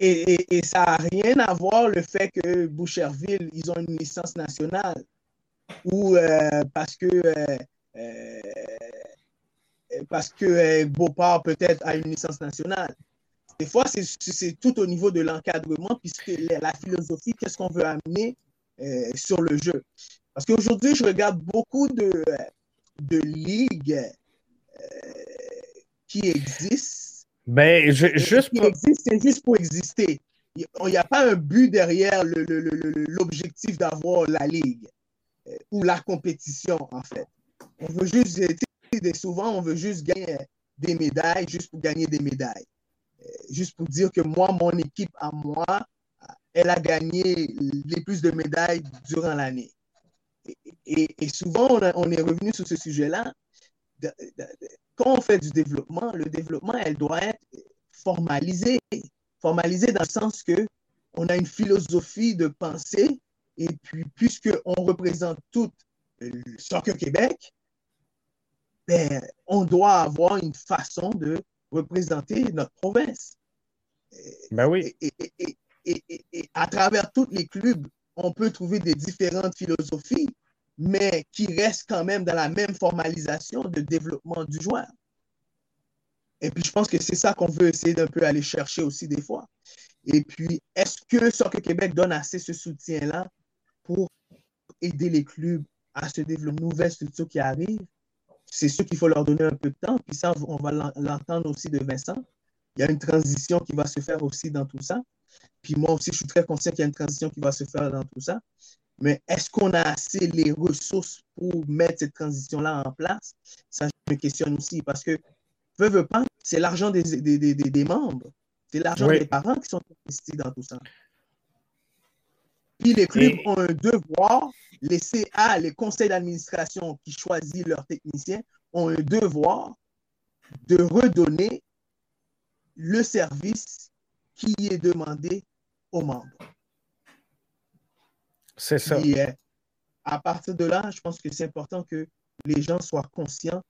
et, ça n'a rien à voir le fait que Boucherville, ils ont une licence nationale ou euh, parce que euh, euh, parce que Beauport peut-être a une licence nationale. Des fois, c'est tout au niveau de l'encadrement, puisque la philosophie, qu'est-ce qu'on veut amener sur le jeu? Parce qu'aujourd'hui, je regarde beaucoup de, de ligues qui existent. Ben, juste qui existent, c'est juste pour exister. Il n'y a pas un but derrière l'objectif d'avoir la ligue ou la compétition, en fait. On veut juste, souvent, on veut juste gagner des médailles, juste pour gagner des médailles. Euh, juste pour dire que moi, mon équipe à moi, elle a gagné les plus de médailles durant l'année. et, souvent, on, est revenu sur ce sujet-là. Quand on fait du développement, le développement, elle doit être formalisé. Formalisé dans le sens que on a une philosophie de pensée et puis, puisqu'on représente tout le euh, Soccer Québec, ben, on doit avoir une façon de représenter notre province. Ben oui. Et, et, et, et, à travers tous les clubs, on peut trouver des différentes philosophies, mais qui restent quand même dans la même formalisation de développement du joueur. Et puis, je pense que c'est ça qu'on veut essayer d'un peu aller chercher aussi des fois. Et puis, est-ce que Soccer Québec donne assez ce soutien-là? Pour aider les clubs à se développer, nouvelles structures qui arrivent? C'est sûr qu'il faut leur donner un peu de temps. Puis ça, on va l'entendre aussi de Vincent. Il y a une transition qui va se faire aussi dans tout ça. Puis moi aussi, je suis très conscient qu'il y a une transition qui va se faire dans tout ça. Mais est-ce qu'on a assez les ressources pour mettre cette transition-là en place? Ça, je me questionne aussi parce que, veux, veux pas, c'est l'argent des, des, des, des, membres. C'est l'argent des parents qui sont investis dans tout ça. Puis les clubs ont un devoir, les CA, les conseils d'administration qui choisissent leurs techniciens, ont un devoir de redonner le service qui est demandé aux membres. C'est ça. Euh, à partir de là, je pense que c'est important que les gens soient conscients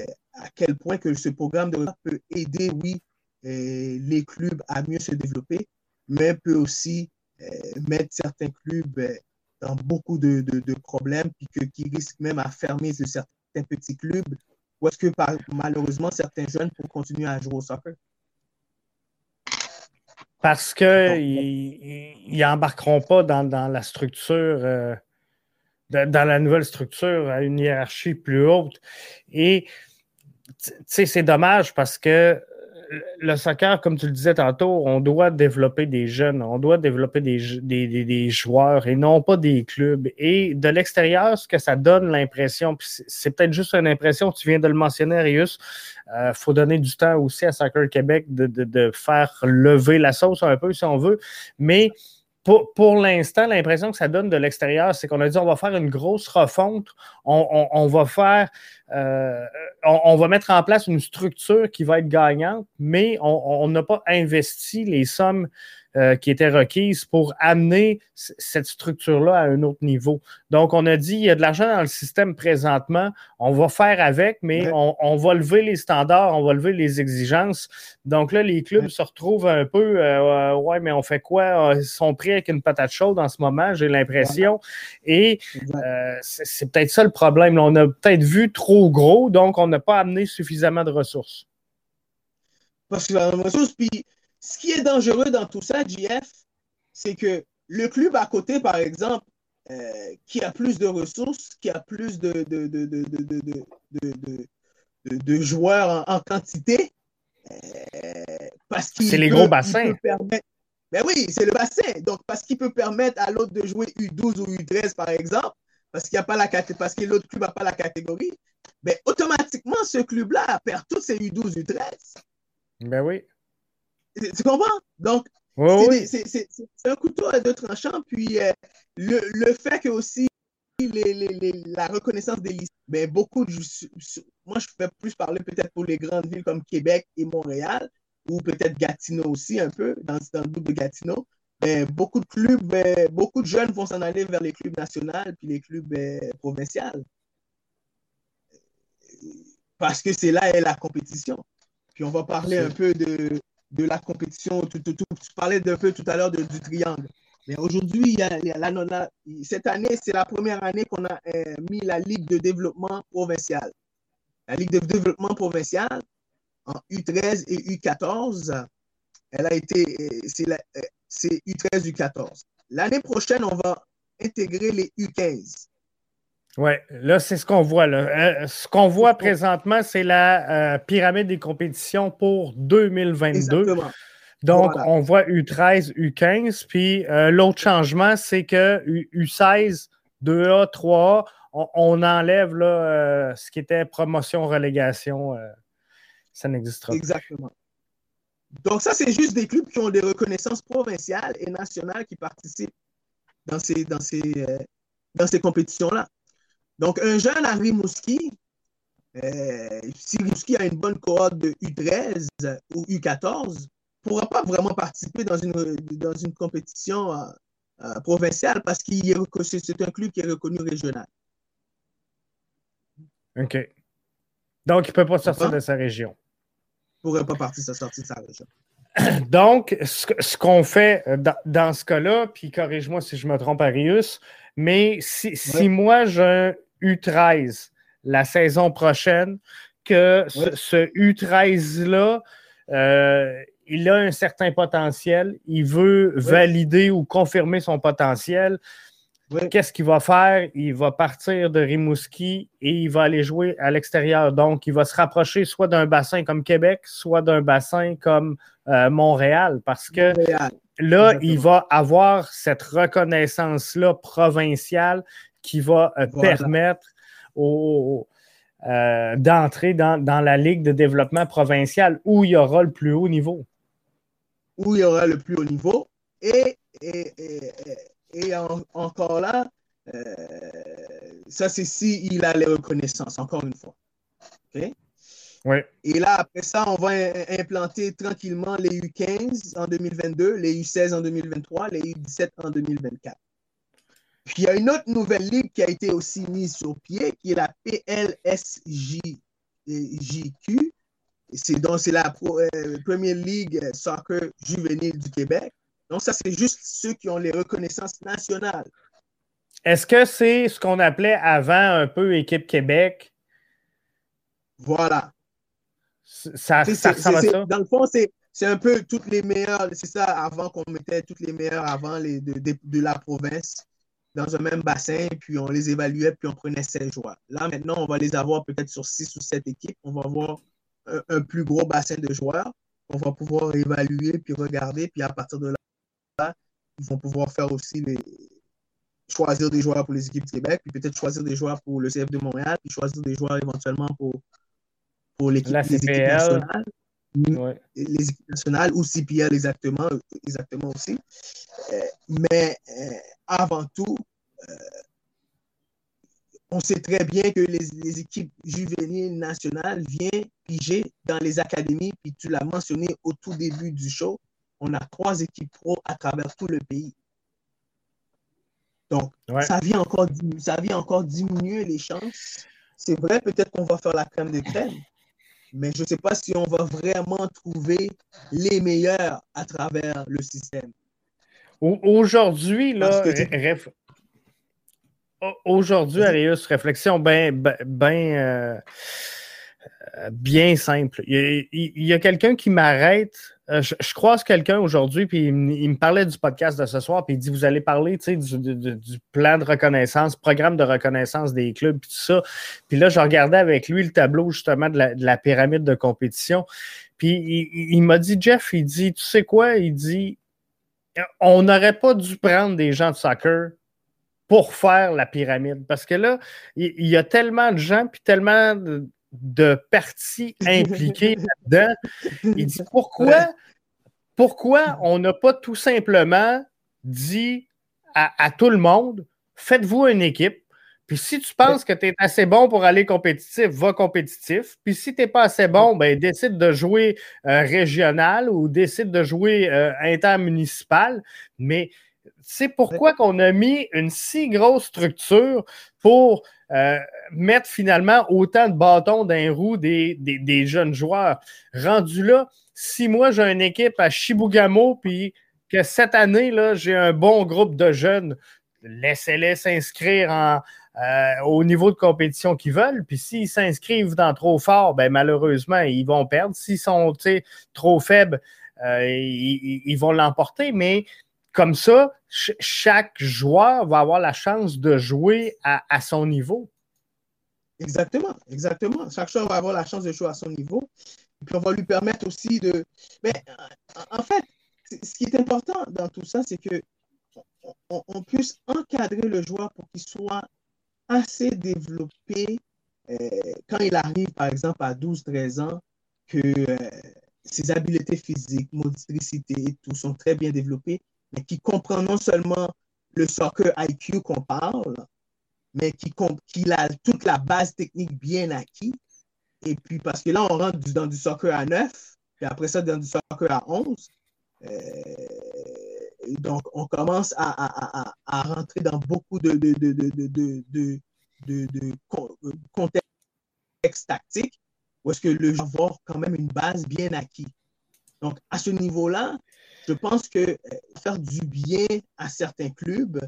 euh, à quel point que ce programme de peut aider, oui, euh, les clubs à mieux se développer, mais peut aussi mettre certains clubs dans beaucoup de, problèmes, puis que, qui risquent même à fermer de certains petits clubs, ou est-ce que malheureusement certains jeunes pour continuer à jouer au soccer? Parce qu'ils n'embarqueront pas dans, la structure, euh, dans la nouvelle structure à une hiérarchie plus haute. Et c'est dommage parce que le soccer, comme tu le disais tantôt, on doit développer des jeunes, on doit développer des, des, joueurs et non pas des clubs. Et de l'extérieur, ce que ça donne l'impression, c'est peut-être juste une impression, tu viens de le mentionner, Arius, il euh, faut donner du temps aussi à Soccer Québec de, de, faire lever la sauce un peu si on veut, mais pour, l'instant, l'impression que ça donne de l'extérieur, c'est qu'on a dit on va faire une grosse refonte, on, va faire, euh, on, va mettre en place une structure qui va être gagnante, mais on n'a pas investi les sommes euh, qui étaient requises pour amener cette structure-là à un autre niveau. Donc, on a dit, il y a de l'argent dans le système présentement, on va faire avec, mais on, va lever les standards, on va lever les exigences. Donc là, les clubs se retrouvent un peu, euh, ouais, mais on fait quoi? Ils sont pris avec une patate chaude en ce moment, j'ai l'impression. Et euh, c'est peut-être ça le problème. On a peut-être vu trop gros, donc on n'a pas amené suffisamment de ressources. Parce que la ressource, puis ce qui est dangereux dans tout ça, JF, c'est que le club à côté, par exemple, euh, qui a plus de ressources, qui a plus de, de, de, joueurs en, quantité, euh, parce qu'il C'est les gros bassins. Ben oui, c'est le bassin. Donc, parce qu'il peut permettre à l'autre de jouer U12 ou U13, par exemple, parce qu'il a pas la parce que l'autre club n'a pas la catégorie, ben, automatiquement, ce club-là perd tous ses U12, U13. Ben oui. Tu comprends? Donc, c'est un couteau à deux tranchants. Puis euh, le, le, fait que aussi les, les, la reconnaissance des listes, ben, beaucoup de, moi je peux plus parler peut-être pour les grandes villes comme Québec et Montréal, ou peut-être Gatineau aussi un peu, dans, dans le groupe de Gatineau. Ben, beaucoup de clubs, ben, beaucoup de jeunes vont s'en aller vers les clubs nationaux puis les clubs ben, provinciaux. Parce que c'est là est la compétition. Puis on va parler un peu de, de la compétition. Tu, parlais d'un peu tout à l'heure du triangle. Mais aujourd'hui, cette année, c'est la première année qu'on a euh, mis la Ligue de développement provincial. La Ligue de développement provincial en U13 et U14, elle a été, euh, c'est U13, U14. L'année prochaine, on va intégrer les U15. Oui, là, c'est ce qu'on voit. Là. Euh, ce qu'on voit présentement, c'est la euh, pyramide des compétitions pour 2022. Donc, on voit U13, U15. Puis euh, l'autre changement, c'est que U16, 2A, 3A, on, enlève là, ce qui était promotion-relégation. ça n'existera pas. Exactement. Donc, ça, c'est juste des clubs qui ont des reconnaissances provinciales et nationales qui participent dans ces, dans ces, dans ces compétitions-là. Donc, un jeune à Rimouski, euh, si Rimouski a une bonne cohorte de U13 ou U14, ne pourra pas vraiment participer dans une, dans une compétition euh, euh, provinciale parce que c'est un club qui est reconnu régional. OK. Donc, il ne peut pas sortir de sa région. Il ne pourrait pas partir, sortir de sa région. Donc, ce, qu'on fait dans, ce cas-là, puis corrige-moi si je me trompe, Arius, mais si, si moi j'ai un U13 la saison prochaine, que ce, U13-là, euh, il a un certain potentiel, il veut valider ou confirmer son potentiel. Qu'est-ce qu'il va faire? Il va partir de Rimouski et il va aller jouer à l'extérieur. Donc, il va se rapprocher soit d'un bassin comme Québec, soit d'un bassin comme euh, Montréal, parce que là, il va avoir cette reconnaissance-là provinciale qui va euh, permettre euh, d'entrer dans, la Ligue de développement provincial où il y aura le plus haut niveau. Où il y aura le plus haut niveau. Et, et, encore là, euh, ça c'est si il a les reconnaissances, encore une fois. Et là, après ça, on va implanter tranquillement les U15 en 2022, les U16 en 2023, les U17 en 2024. Puis il y a une autre nouvelle ligue qui a été aussi mise sur pied, qui est la PLSJQ. C'est donc c'est la euh, Première Ligue Soccer juvénile du Québec. Donc, ça, c'est juste ceux qui ont les reconnaissances nationales. Est-ce que c'est ce qu'on appelait avant un peu Équipe Québec? Voilà. Ça, ça ressemble à ça? Dans le fond, c'est un peu toutes les meilleures, c'est ça, avant qu'on mettait toutes les meilleures avant les, de, de, la province dans un même bassin, puis on les évaluait, puis on prenait 16 joueurs. Là, maintenant, on va les avoir peut-être sur 6 ou 7 équipes. On va avoir un, plus gros bassin de joueurs. On va pouvoir évaluer, puis regarder, puis à partir de là, ils vont pouvoir faire aussi les choisir des joueurs pour les équipes du Québec, puis peut-être choisir des joueurs pour le CF de Montréal, puis choisir des joueurs éventuellement pour, pour l'équipe, les équipes nationales. Les équipes nationales ou CPL exactement, exactement aussi. Euh, mais euh, avant tout, euh, on sait très bien que les, équipes juvéniles nationales viennent piger dans les académies, puis tu l'as mentionné au tout début du show, on a trois équipes pro à travers tout le pays. Donc, ça, vient encore, ça vient encore diminuer les chances. C'est vrai, peut-être qu'on va faire la crème de crème, mais je ne sais pas si on va vraiment trouver les meilleurs à travers le système. Aujourd'hui, là, aujourd'hui, Arius, réflexion bien ben, ben, euh, bien simple. Il y a, quelqu'un qui m'arrête. Euh, je, croise quelqu'un aujourd'hui, puis il, me parlait du podcast de ce soir, puis il dit Vous allez parler du, du, plan de reconnaissance, programme de reconnaissance des clubs, puis tout ça. Puis là, je regardais avec lui le tableau justement de la, de pyramide de compétition. Puis il, m'a dit Jeff, il dit Tu sais quoi? Il dit on n'aurait pas dû prendre des gens de soccer pour faire la pyramide. Parce que là, il y, a tellement de gens puis tellement de, parties impliquées là-dedans. Il dit pourquoi, pourquoi on n'a pas tout simplement dit à tout le monde faites-vous une équipe, puis si tu penses que tu es assez bon pour aller compétitif, va compétitif. Puis si tu n'es pas assez bon, ben décide de jouer euh, régional ou décide de jouer euh, intermunicipal. Mais c'est pourquoi qu'on a mis une si grosse structure pour euh, mettre finalement autant de bâtons d'un roue des, des, jeunes joueurs. Rendu là, si moi j'ai une équipe à Chibougamau, puis que cette année, là, j'ai un bon groupe de jeunes, laissez-les s'inscrire en, euh, au niveau de compétition qu'ils veulent. Puis s'ils s'inscrivent dans trop fort, ben malheureusement, ils vont perdre. S'ils sont trop faibles, euh, ils, vont l'emporter. Mais comme ça, chaque joueur va avoir la chance de jouer à, son niveau. Exactement, exactement. Chaque joueur va avoir la chance de jouer à son niveau. Et puis on va lui permettre aussi de. Mais en fait, ce qui est important dans tout ça, c'est que on, puisse encadrer le joueur pour qu'il soit assez développé euh, quand il arrive, par exemple, à 12-13 ans, que euh, ses habiletés physiques, motricité et tout sont très bien développées, mais qui comprend non seulement le soccer IQ qu'on parle, mais qui, qui a toute la base technique bien acquis. Et puis, parce que là, on rentre dans du soccer à 9, puis après ça, dans du soccer à 11. Euh, donc, on commence à, à, à, rentrer dans beaucoup de, de, de, de contexte tactique où est-ce que le joueur va quand même une base bien acquise. Donc, à ce niveau-là, je pense que euh, faire du bien à certains clubs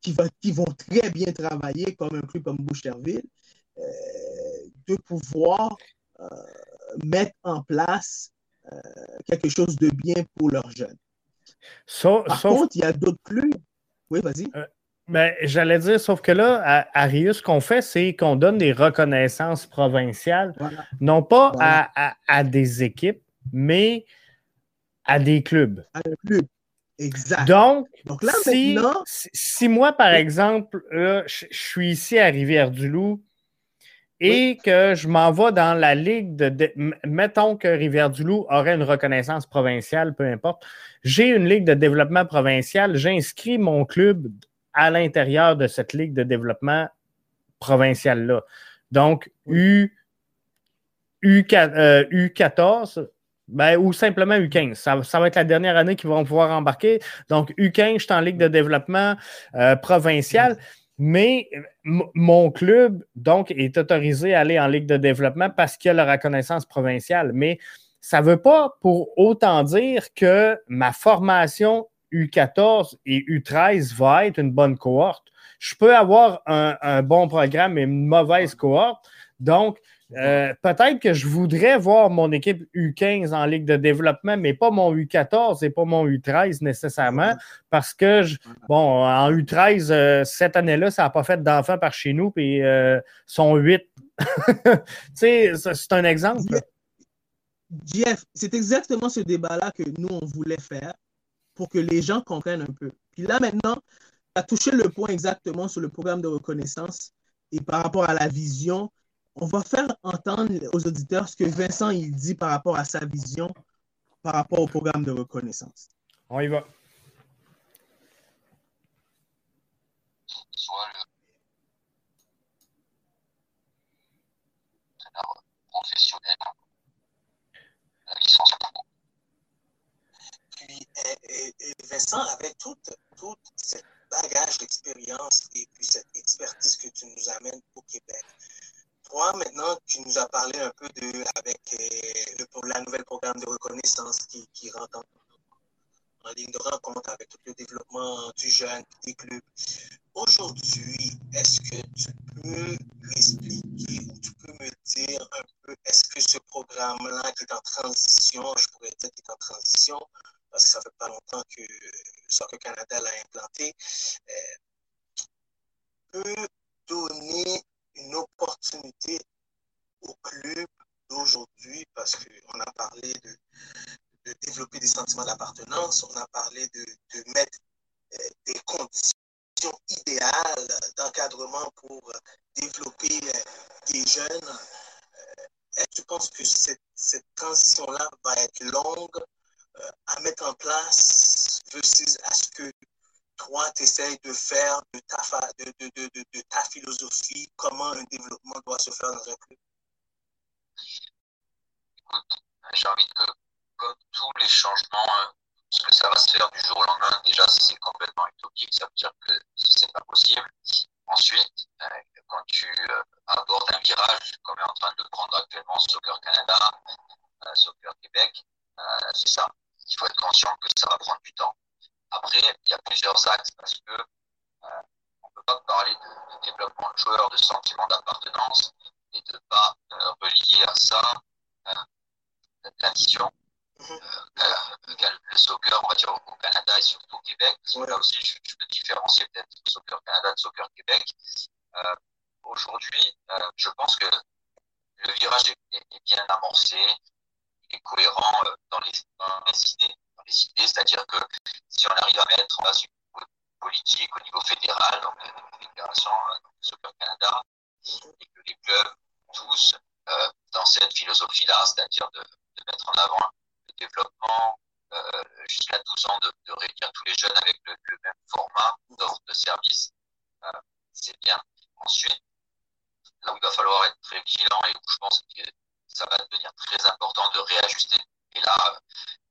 qui, va, qui vont très bien travailler, comme un club comme Boucherville, euh, de pouvoir euh, mettre en place quelque chose de bien pour leurs jeunes. Par contre, il y a d'autres clubs. Oui, vas-y. Ben, j'allais dire, sauf que là, à, Rius, ce qu'on fait, c'est qu'on donne des reconnaissances provinciales, non pas à, des équipes, mais à des clubs. À un club. Exact. Donc, là, si, si, moi, par exemple, je, suis ici à Rivière-du-Loup et que je m'en vais dans la ligue de, Mettons que Rivière-du-Loup aurait une reconnaissance provinciale, peu importe. J'ai une ligue de développement provincial, j'inscris mon club à l'intérieur de cette ligue de développement provinciale-là. Donc, U, U, 14 euh, ben, ou simplement U15. Ça, va être la dernière année qu'ils vont pouvoir embarquer. Donc, U15, je suis en ligue de développement euh, provinciale. Mais mon club, donc, est autorisé à aller en ligue de développement parce qu'il a la reconnaissance provinciale. Mais ça ne veut pas pour autant dire que ma formation U14 et U13 va être une bonne cohorte. Je peux avoir un, bon programme et une mauvaise cohorte. Donc, euh, peut-être que je voudrais voir mon équipe U15 en Ligue de développement, mais pas mon U14 et pas mon U13 nécessairement, parce que, bon, en U13, euh, cette année-là, ça n'a pas fait d'enfants par chez nous, puis euh, sont 8. tu sais, c'est un exemple. Jeff, c'est exactement ce débat-là que nous, on voulait faire pour que les gens comprennent un peu. Puis là, maintenant, tu as touché le point exactement sur le programme de reconnaissance et par rapport à la vision. On va faire entendre aux auditeurs ce que Vincent il dit par rapport à sa vision par rapport au programme de reconnaissance. On y va. Soit le professionnel, la licence et, Vincent, avec tout, tout ce bagage d'expérience et puis cette expertise que tu nous amènes au Québec, toi, maintenant, tu nous as parlé un peu de, avec euh, le, la nouvelle programme de reconnaissance qui, rentre en, ligne de rencontre avec tout le développement du jeune, des clubs. Aujourd'hui, est-ce que tu peux m'expliquer ou tu peux me dire un peu, est-ce que ce programme-là qui est en transition, je pourrais dire qu'il est en transition, parce que ça fait pas longtemps que Soccer Canada l'a implanté, euh, peut donner une opportunité au club d'aujourd'hui parce qu'on a parlé de, développer des sentiments d'appartenance, on a parlé de, mettre euh, des conditions idéales d'encadrement pour développer euh, des jeunes. Que tu penses que cette, cette transition-là va être longue euh, à mettre en place versus à ce que toi, tu essayes de faire de ta, philosophie, comment un développement doit se faire dans un club? Écoute, j'ai envie que, comme tous les changements, hein, parce que ça va se faire du jour au lendemain, déjà, c'est complètement utopique, ça veut dire que c'est pas possible. Ensuite, euh, quand tu euh, abordes un virage, comme est en train de prendre actuellement Soccer Canada, Soccer Québec, c'est ça il faut être conscient que ça va prendre du temps. Après, il y a plusieurs axes parce que euh, on ne peut pas parler de, développement de joueurs, de sentiment d'appartenance et de ne pas euh, relier à ça euh, la mission. Mhm. le soccer, on va dire au Canada et surtout au Québec, parce que là aussi je, peux différencier peut-être le soccer Canada de soccer Québec. Aujourd'hui, je pense que le virage est bien amorcé, cohérent euh, dans les, idées. C'est-à-dire que si on arrive à mettre en place une politique au niveau fédéral, donc la Fédération Soccer Canada, et que les clubs tous euh, dans cette philosophie-là, c'est-à-dire de, mettre en avant le développement euh, jusqu'à 12 ans, de, de, réunir tous les jeunes avec le, même format d'offre de service, c'est bien. Ensuite, là où il va falloir être très vigilant et où je pense que ça va devenir très important de réajuster. Et là,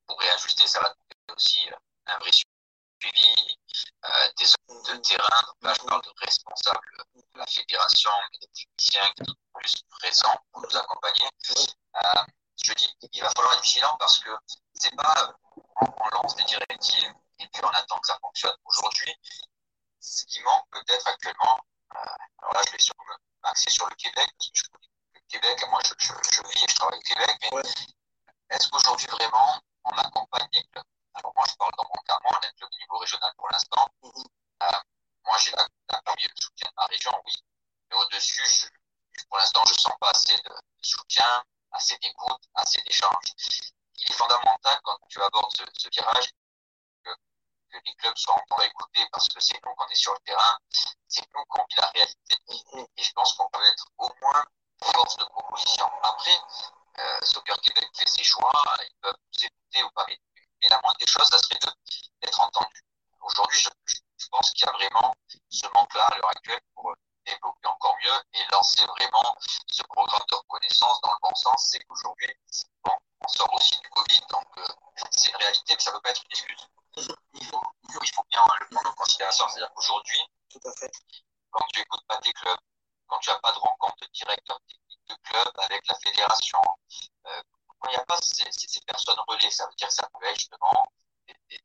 pour réajuster, ça va demander aussi euh, un vrai suivi, euh, des hommes de terrain. Donc là, je parle de responsables de la fédération, mais des techniciens qui sont plus présents pour nous accompagner. Euh, je dis, il va falloir être vigilant parce que c'est pas on, lance des directives et puis on attend que ça fonctionne. Aujourd'hui, ce qui manque peut-être actuellement, euh, alors là, je vais sur, m'axer sur le Québec parce que je connais le Québec, moi je, je, je vis et je travaille au Québec, mais est-ce qu'aujourd'hui vraiment on accompagne les clubs? Alors moi je parle dans mon cas, moi on est un club de niveau régional pour l'instant. Mm-hmm. euh, moi j'ai la le soutien de ma région, oui, mais au-dessus, pour l'instant je ne sens pas assez de, de soutien, assez d'écoute, assez d'échange. Il est fondamental quand tu abordes ce, ce virage que, que, les clubs soient entendus écouter parce que c'est nous qu'on est sur le terrain, c'est nous qu'on vit la réalité. Et je pense qu'on peut être au moins force de proposition. Après, euh, Soccer Québec fait ses choix, ils peuvent nous écouter ou pas. Mais, la moindre des choses, ça serait d'être entendu. Aujourd'hui, je, je, pense qu'il y a vraiment ce manque-là à l'heure actuelle pour développer encore mieux et lancer vraiment ce programme de reconnaissance dans le bon sens. C'est qu'aujourd'hui, bon, on sort aussi du Covid, donc euh, c'est une réalité, mais ça ne peut pas être une excuse. Il faut, il faut bien le prendre en considération. C'est-à-dire qu'aujourd'hui, quand tu écoutes pas tes clubs, quand tu n'as pas de rencontre de directeur technique de club avec la fédération, euh, quand il n'y a pas ces, personnes relais, ça veut dire que ça peut être justement des,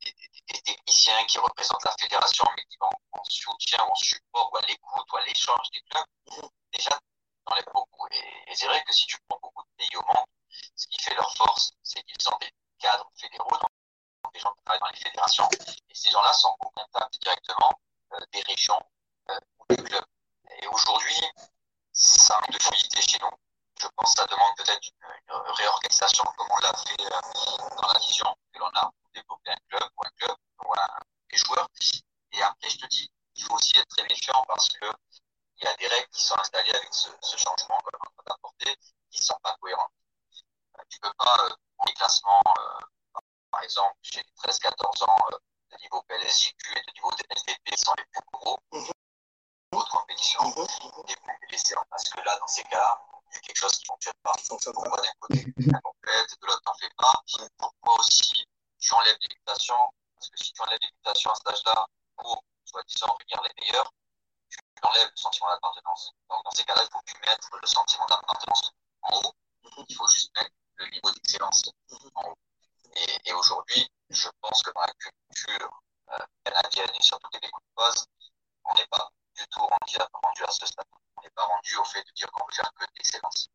techniciens qui représentent la fédération, mais qui vont en soutien, en support, ou à l'écoute, ou à l'échange des clubs, déjà, dans les beaucoup. Et, et c'est vrai que si tu prends beaucoup de pays au monde, ce qui fait leur force, c'est qu'ils ont des cadres fédéraux, donc des gens qui travaillent dans les fédérations. Et ces gens-là sont au contact directement euh, des régions euh, ou des clubs. Et aujourd'hui, ça manque de fluidité chez nous. Je pense que ça demande peut-être une, réorganisation comme on l'a fait euh, dans la vision que l'on a pour développer un club ou un club ou un, des joueurs. Et après, je te dis, il faut aussi être très méfiant parce que il y a des règles qui sont installées avec ce, changement qu'on est en train qui ne sont pas cohérentes. Tu ne peux pas, euh, les classements, euh, par exemple, chez les 13-14 ans, euh, de niveau PLSJQ et de niveau DLVP sont les plus gros. D'autres compétitions, les plus blessés. Parce que là, dans ces cas-là, il y a quelque chose qui ne fonctionne pas. Pourquoi d'un côté complète, de l'autre n'en fait pas? Pourquoi aussi tu enlèves l'éducation Parce que si tu enlèves l'éducation à cet âge-là pour, soi-disant, réunir les meilleurs, tu enlèves le sentiment d'appartenance. Donc, dans ces cas-là, il faut plus mettre le sentiment d'appartenance en haut. Il faut juste mettre le niveau d'excellence en haut. Et, et aujourd'hui, je pense que dans la culture euh, canadienne et surtout québécoise, on n'est pas tout rendu à, rendu à ce stade. On n'est pas rendu au fait de dire qu'on veut faire que de l'excellence.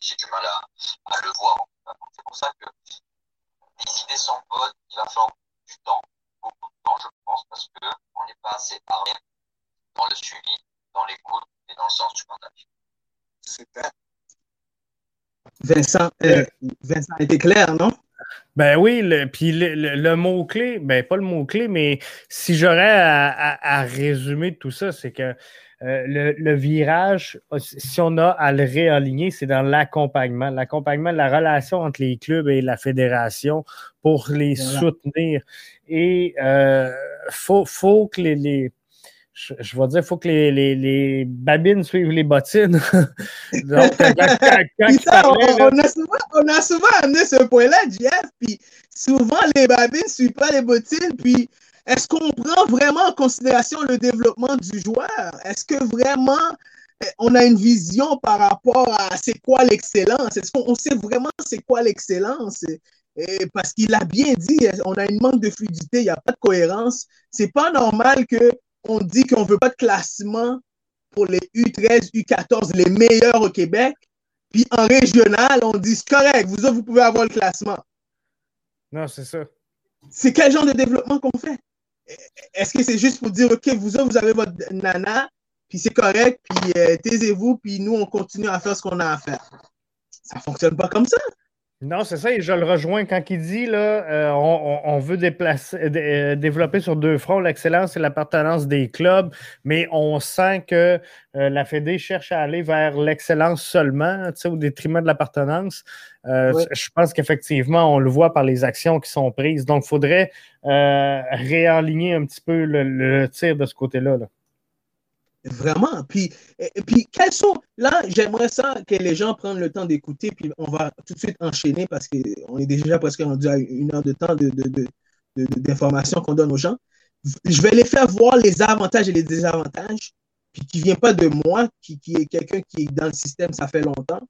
J'ai du mal à, le voir. C'est pour ça que les idées sont bonnes, il va falloir du temps, beaucoup de temps, je pense, parce qu'on n'est pas assez armé dans le suivi, dans l'écoute et dans le sens du partage. Super. Vincent, euh, Vincent était clair, non? Ben oui, le, puis le, le, le mot-clé, ben pas le mot-clé, mais si j'aurais à, à, à, résumer tout ça, c'est que euh, le, virage, si on a à le réaligner, c'est dans l'accompagnement, l'accompagnement de la relation entre les clubs et la fédération pour les voilà. soutenir. Et il euh, faut, faut que les, les je, je, vais dire, il faut que les, les, les, babines suivent les bottines. Donc, quand, quand, quand ça, parlait, on, a souvent, on, a souvent, amené ce point-là, Jeff, puis souvent les babines ne suivent pas les bottines, puis est-ce qu'on prend vraiment en considération le développement du joueur? Est-ce que vraiment eh, on a une vision par rapport à c'est quoi l'excellence? Est-ce qu'on sait vraiment c'est quoi l'excellence? Et parce qu'il a bien dit, on a une manque de fluidité, il n'y a pas de cohérence. C'est pas normal que on dit qu'on ne veut pas de classement pour les U13, U14, les meilleurs au Québec. Puis en régional, on dit c'est correct, vous autres, vous pouvez avoir le classement. Non, c'est ça. C'est quel genre de développement qu'on fait? Est-ce que c'est juste pour dire, OK, vous autres, vous avez votre nana, puis c'est correct, puis euh, taisez-vous, puis nous, on continue à faire ce qu'on a à faire? Ça ne fonctionne pas comme ça. Non, c'est ça, et je le rejoins quand il dit là, euh, on, on, veut déplacer, euh, développer sur deux fronts l'excellence et l'appartenance des clubs, mais on sent que euh, la Fédé cherche à aller vers l'excellence seulement, au détriment de l'appartenance. Euh, oui. Je pense qu'effectivement, on le voit par les actions qui sont prises. Donc, il faudrait réaligner un petit peu le, le, tir de ce côté-là. Là. Vraiment. Puis, et, puis, quels sont. Là, j'aimerais ça que les gens prennent le temps d'écouter, puis on va tout de suite enchaîner parce qu'on est déjà presque rendu à une heure de temps d'informations de, de, qu'on donne aux gens. Je vais les faire voir les avantages et les désavantages, puis qui ne vient pas de moi, qui, qui est quelqu'un qui est dans le système, ça fait longtemps.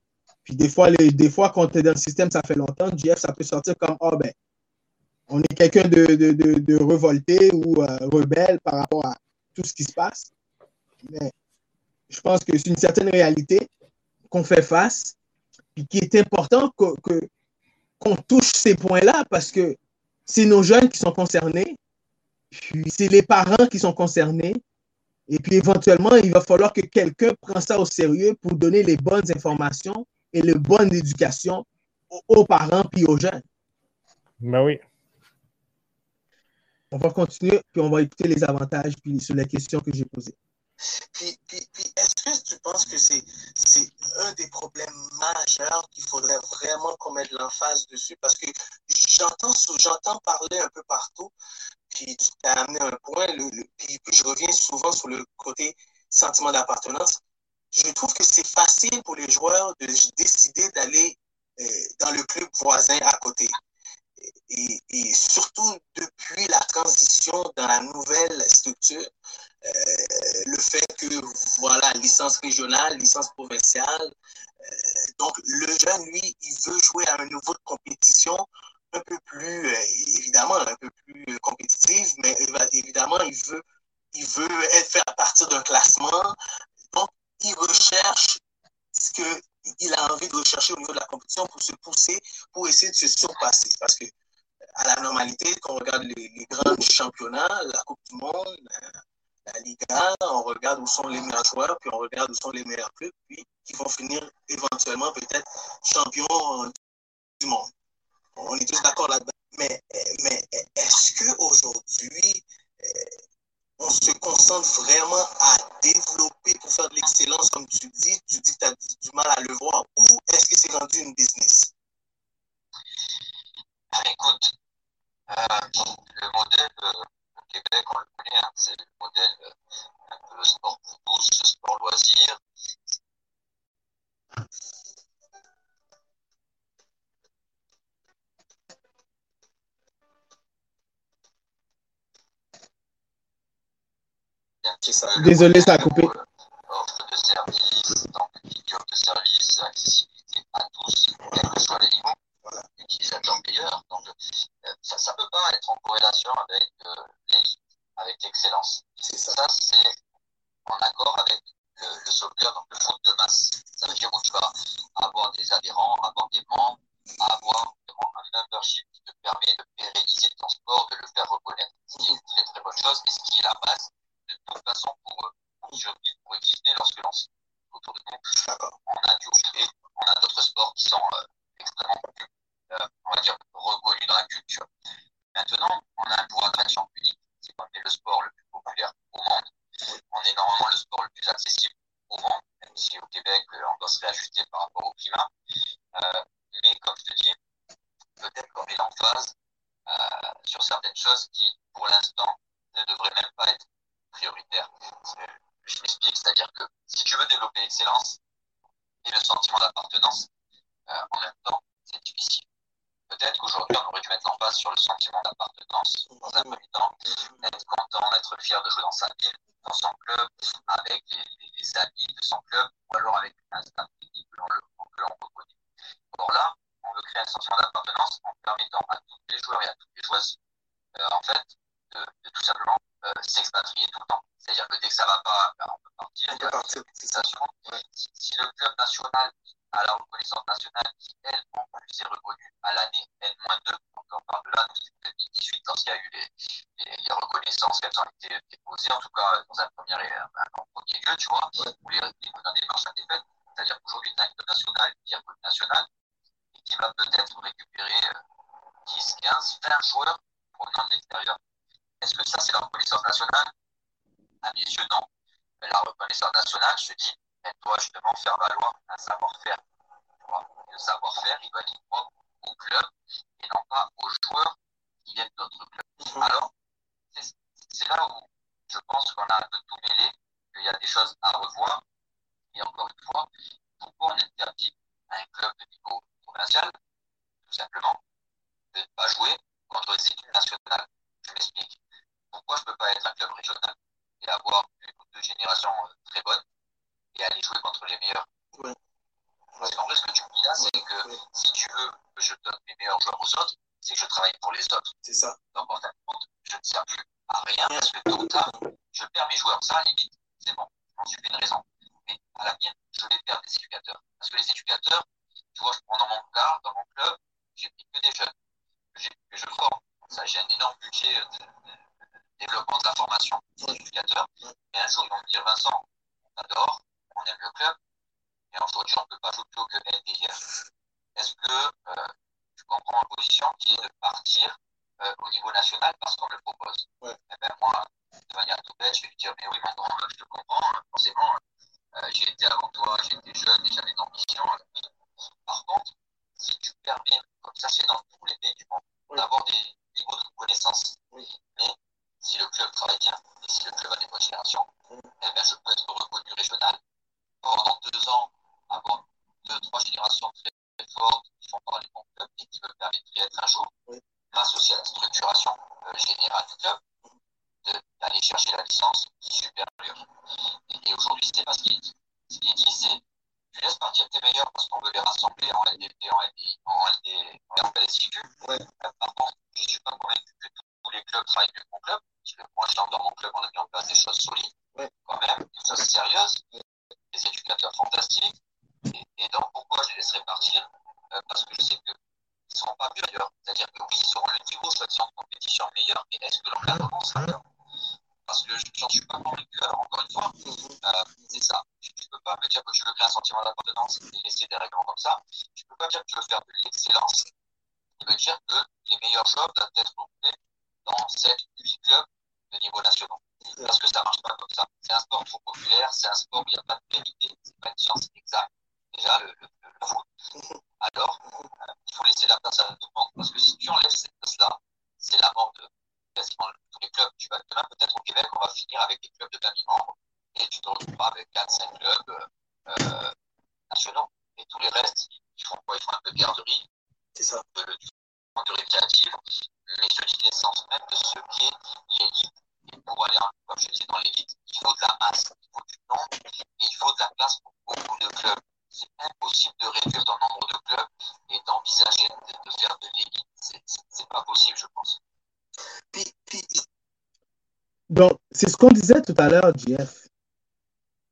Puis des fois, les, des fois, quand tu es dans le système, ça fait longtemps, JF, ça peut sortir comme oh, ben, on est quelqu'un de, de, de, revolté ou euh, rebelle par rapport à tout ce qui se passe. Mais je pense que c'est une certaine réalité qu'on fait face et qui est important qu'on que, qu'on touche ces points-là parce que c'est nos jeunes qui sont concernés, puis c'est les parents qui sont concernés, et puis éventuellement, il va falloir que quelqu'un prenne ça au sérieux pour donner les bonnes informations et la bonne éducation aux, parents puis aux jeunes. Ben oui. On va continuer, puis on va écouter les avantages puis sur les questions que j'ai posées. Puis, puis, puis est-ce que tu penses que c'est, c'est un des problèmes majeurs qu'il faudrait vraiment qu'on mette l'emphase dessus? Parce que j'entends, j'entends parler un peu partout, puis tu as amené un point, le, puis, je reviens souvent sur le côté sentiment d'appartenance. Je trouve que c'est facile pour les joueurs de décider d'aller euh, dans le club voisin à côté. Et, surtout depuis la transition dans la nouvelle structure, euh, le fait que, voilà, licence régionale, licence provinciale. Euh, donc, le jeune, lui, il veut jouer à un niveau de compétition un peu plus, euh, évidemment, un peu plus compétitif, mais évidemment, il veut, il veut être fait à partir d'un classement. Donc, il recherche ce qu'il a envie de rechercher au niveau de la compétition pour se pousser, pour essayer de se surpasser. Parce que, à la normalité, quand on regarde les, grands championnats, la Coupe du Monde, la Liga, on regarde où sont les meilleurs joueurs, puis on regarde où sont les meilleurs clubs, puis qui vont finir éventuellement peut-être champions du monde. On est tous d'accord là-dedans. Mais, mais est-ce qu'aujourd'hui, on se concentre vraiment à développer pour faire de l'excellence, comme tu dis, tu dis que tu as du mal à le voir, ou est-ce que c'est rendu une business? Écoute, euh, le modèle euh, Québec, on le connaît, hein, c'est le modèle euh, sport pour tous, sport loisir. Désolé, ça a coupé. Offre de service, donc figure de service, accessibilité à tous, quels que soient les niveaux, voilà, utilisateurs meilleurs. Donc, euh, ça ne peut pas être en corrélation avec euh, l'élite, avec l'excellence. Ça, c'est en accord avec le, le, soccer, donc le foot de masse. Ça veut dire où tu vas avoir des adhérents, avoir des membres, avoir un membership qui te permet de pérenniser ton sport, de le faire reconnaître. Ce qui est une très très bonne chose et ce qui est la base de toute façon pour, survivre, pour exister lorsque l'on autour de nous. On a du hockey, on a d'autres sports qui sont euh, extrêmement euh, on va dire, reconnu dans la culture. Maintenant, on a un pouvoir d'attraction unique, c'est qu'on est le sport le plus populaire au monde. On est normalement le sport le plus accessible au monde, même si au Québec, euh, on doit se réajuster par rapport au climat. Euh, mais comme je te dis, peut-être qu'on met l'emphase euh, sur certaines choses qui, pour l'instant, ne devraient même pas être prioritaires. Je m'explique, c'est-à-dire que si tu veux développer l'excellence et le sentiment d'appartenance, euh, en même temps, c'est difficile. Peut-être qu'aujourd'hui, on aurait dû mettre l'emphase sur le sentiment d'appartenance dans un premier temps, être content, être fier de jouer dans sa ville, dans son club, avec les, amis de son club, ou alors avec un staff que l'on reconnaît. Or là, on veut créer un sentiment d'appartenance en permettant à tous les joueurs et à toutes les joueuses, euh, en fait, de, de, tout simplement euh, s'expatrier tout le temps. C'est-à-dire que dès que ça ne va pas, ben, on peut partir, il y a une fixation. Si, si le club national à la reconnaissance nationale qui, elle, en plus est reconnue à l'année N-2. Donc, on parle de là, c'est 2018, lorsqu'il y a eu les, les, les reconnaissances qu'elles ont été déposées, en tout cas dans un premier, un premier lieu, tu vois, où les, les dans des marches à défaite. C'est-à-dire qu'aujourd'hui, as une club nationale qui est nationale et qui va peut-être récupérer 10, 15, 20 joueurs provenant de l'extérieur. Est-ce que ça, c'est la reconnaissance nationale? À mes yeux, non. La reconnaissance nationale, je dis, elle doit justement faire valoir un savoir-faire. Euh, euh, nationaux. Et tous les restes, ils font quoi? Ils font un peu de garderie, C'est ça. de, du fond de récréative, mais je dis l'essence même de ce qu'est l'élite. Et pour aller, comme je disais, dans l'élite, il faut de la masse, il faut du nombre, et il faut de la place pour beaucoup de clubs. C'est impossible de réduire ton nombre de clubs et d'envisager de, de faire de l'élite. C'est- C'est c'est pas possible, je pense. Puis, puis, Donc, c'est ce qu'on disait tout à l'heure, Jeff,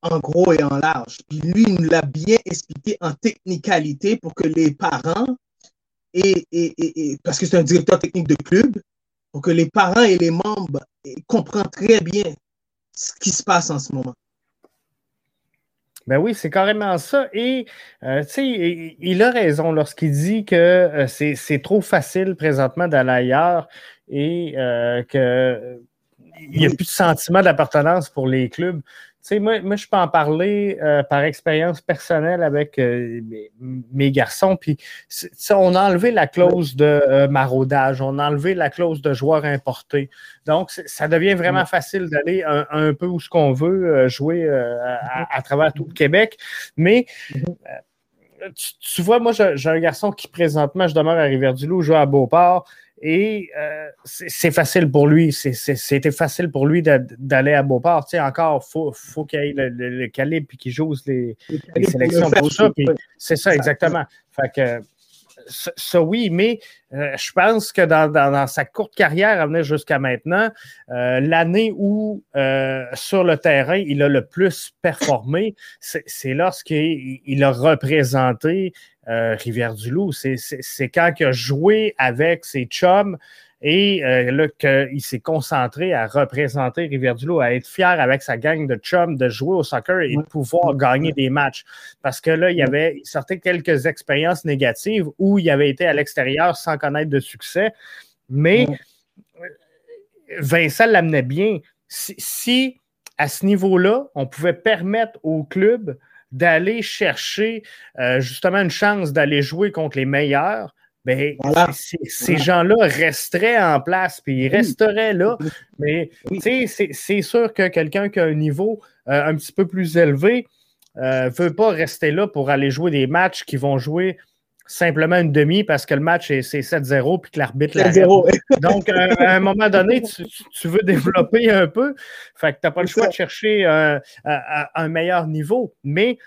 en gros et en large. Puis lui, il nous l'a bien expliqué en technicalité pour que les parents, et, et, et, et- parce que c'est un directeur technique de club, pour que les parents et les membres comprennent très bien ce qui se passe en ce moment. Ben oui, c'est carrément ça. Et, euh, tu sais, il, il a raison lorsqu'il dit que euh, c'est trop facile présentement d'aller ailleurs et euh, que il n'y a Oui. plus de sentiment d'appartenance pour les clubs. Tu sais, moi, moi, je peux en parler euh, par expérience personnelle avec euh, mes, mes garçons. Puis, on a enlevé la clause de euh, maraudage, on a enlevé la clause de joueurs importés. Donc, ça devient vraiment facile d'aller un, un peu où ce qu'on veut euh, jouer euh, à, à travers tout le Québec. Mais euh, tu, tu vois, moi, j'ai j'ai un garçon qui présentement, je demeure à Rivière-du-Loup, joue à Beauport. Et euh, c'est facile pour lui. C'était facile pour lui d'aller à Beauport. Tu sais, encore, il faut, faut qu'il ait le, le- le calibre et qu'il joue les, les sélections pour ça. C'est ça, exactement. Fait que ça, ça, oui, mais euh, je pense que dans, dans- dans sa courte carrière à venir jusqu'à maintenant, euh, l'année où euh, sur le terrain il a le plus performé, c'est c'est lorsqu'il il a représenté euh, Rivière-du-Loup. C'est- quand il a joué avec ses chums et euh, là qu'il s'est concentré à représenter Rivière-du-Loup, à être fier avec sa gang de chums de jouer au soccer et de pouvoir gagner des matchs. Parce que là, il y avait il sortait quelques expériences négatives où il avait été à l'extérieur sans connaître de succès. Mais Vincent l'amenait bien. Si, si, à ce niveau-là, on pouvait permettre au club d'aller chercher euh, justement une chance d'aller jouer contre les meilleurs, ben, Voilà. c- c- ces gens-là resteraient en place, puis ils resteraient là. Mais Oui. tu sais, c'est- sûr que quelqu'un qui a un niveau euh, un petit peu plus élevé ne veut pas rester là pour aller jouer des matchs qui vont jouer simplement une demi parce que le match est c'est 7-0 puis que l'arbitre l'arrête. 0 Donc, à, à un moment donné, tu, veux développer un peu. Fait que tu n'as pas le choix de chercher un, un- un meilleur niveau. Mais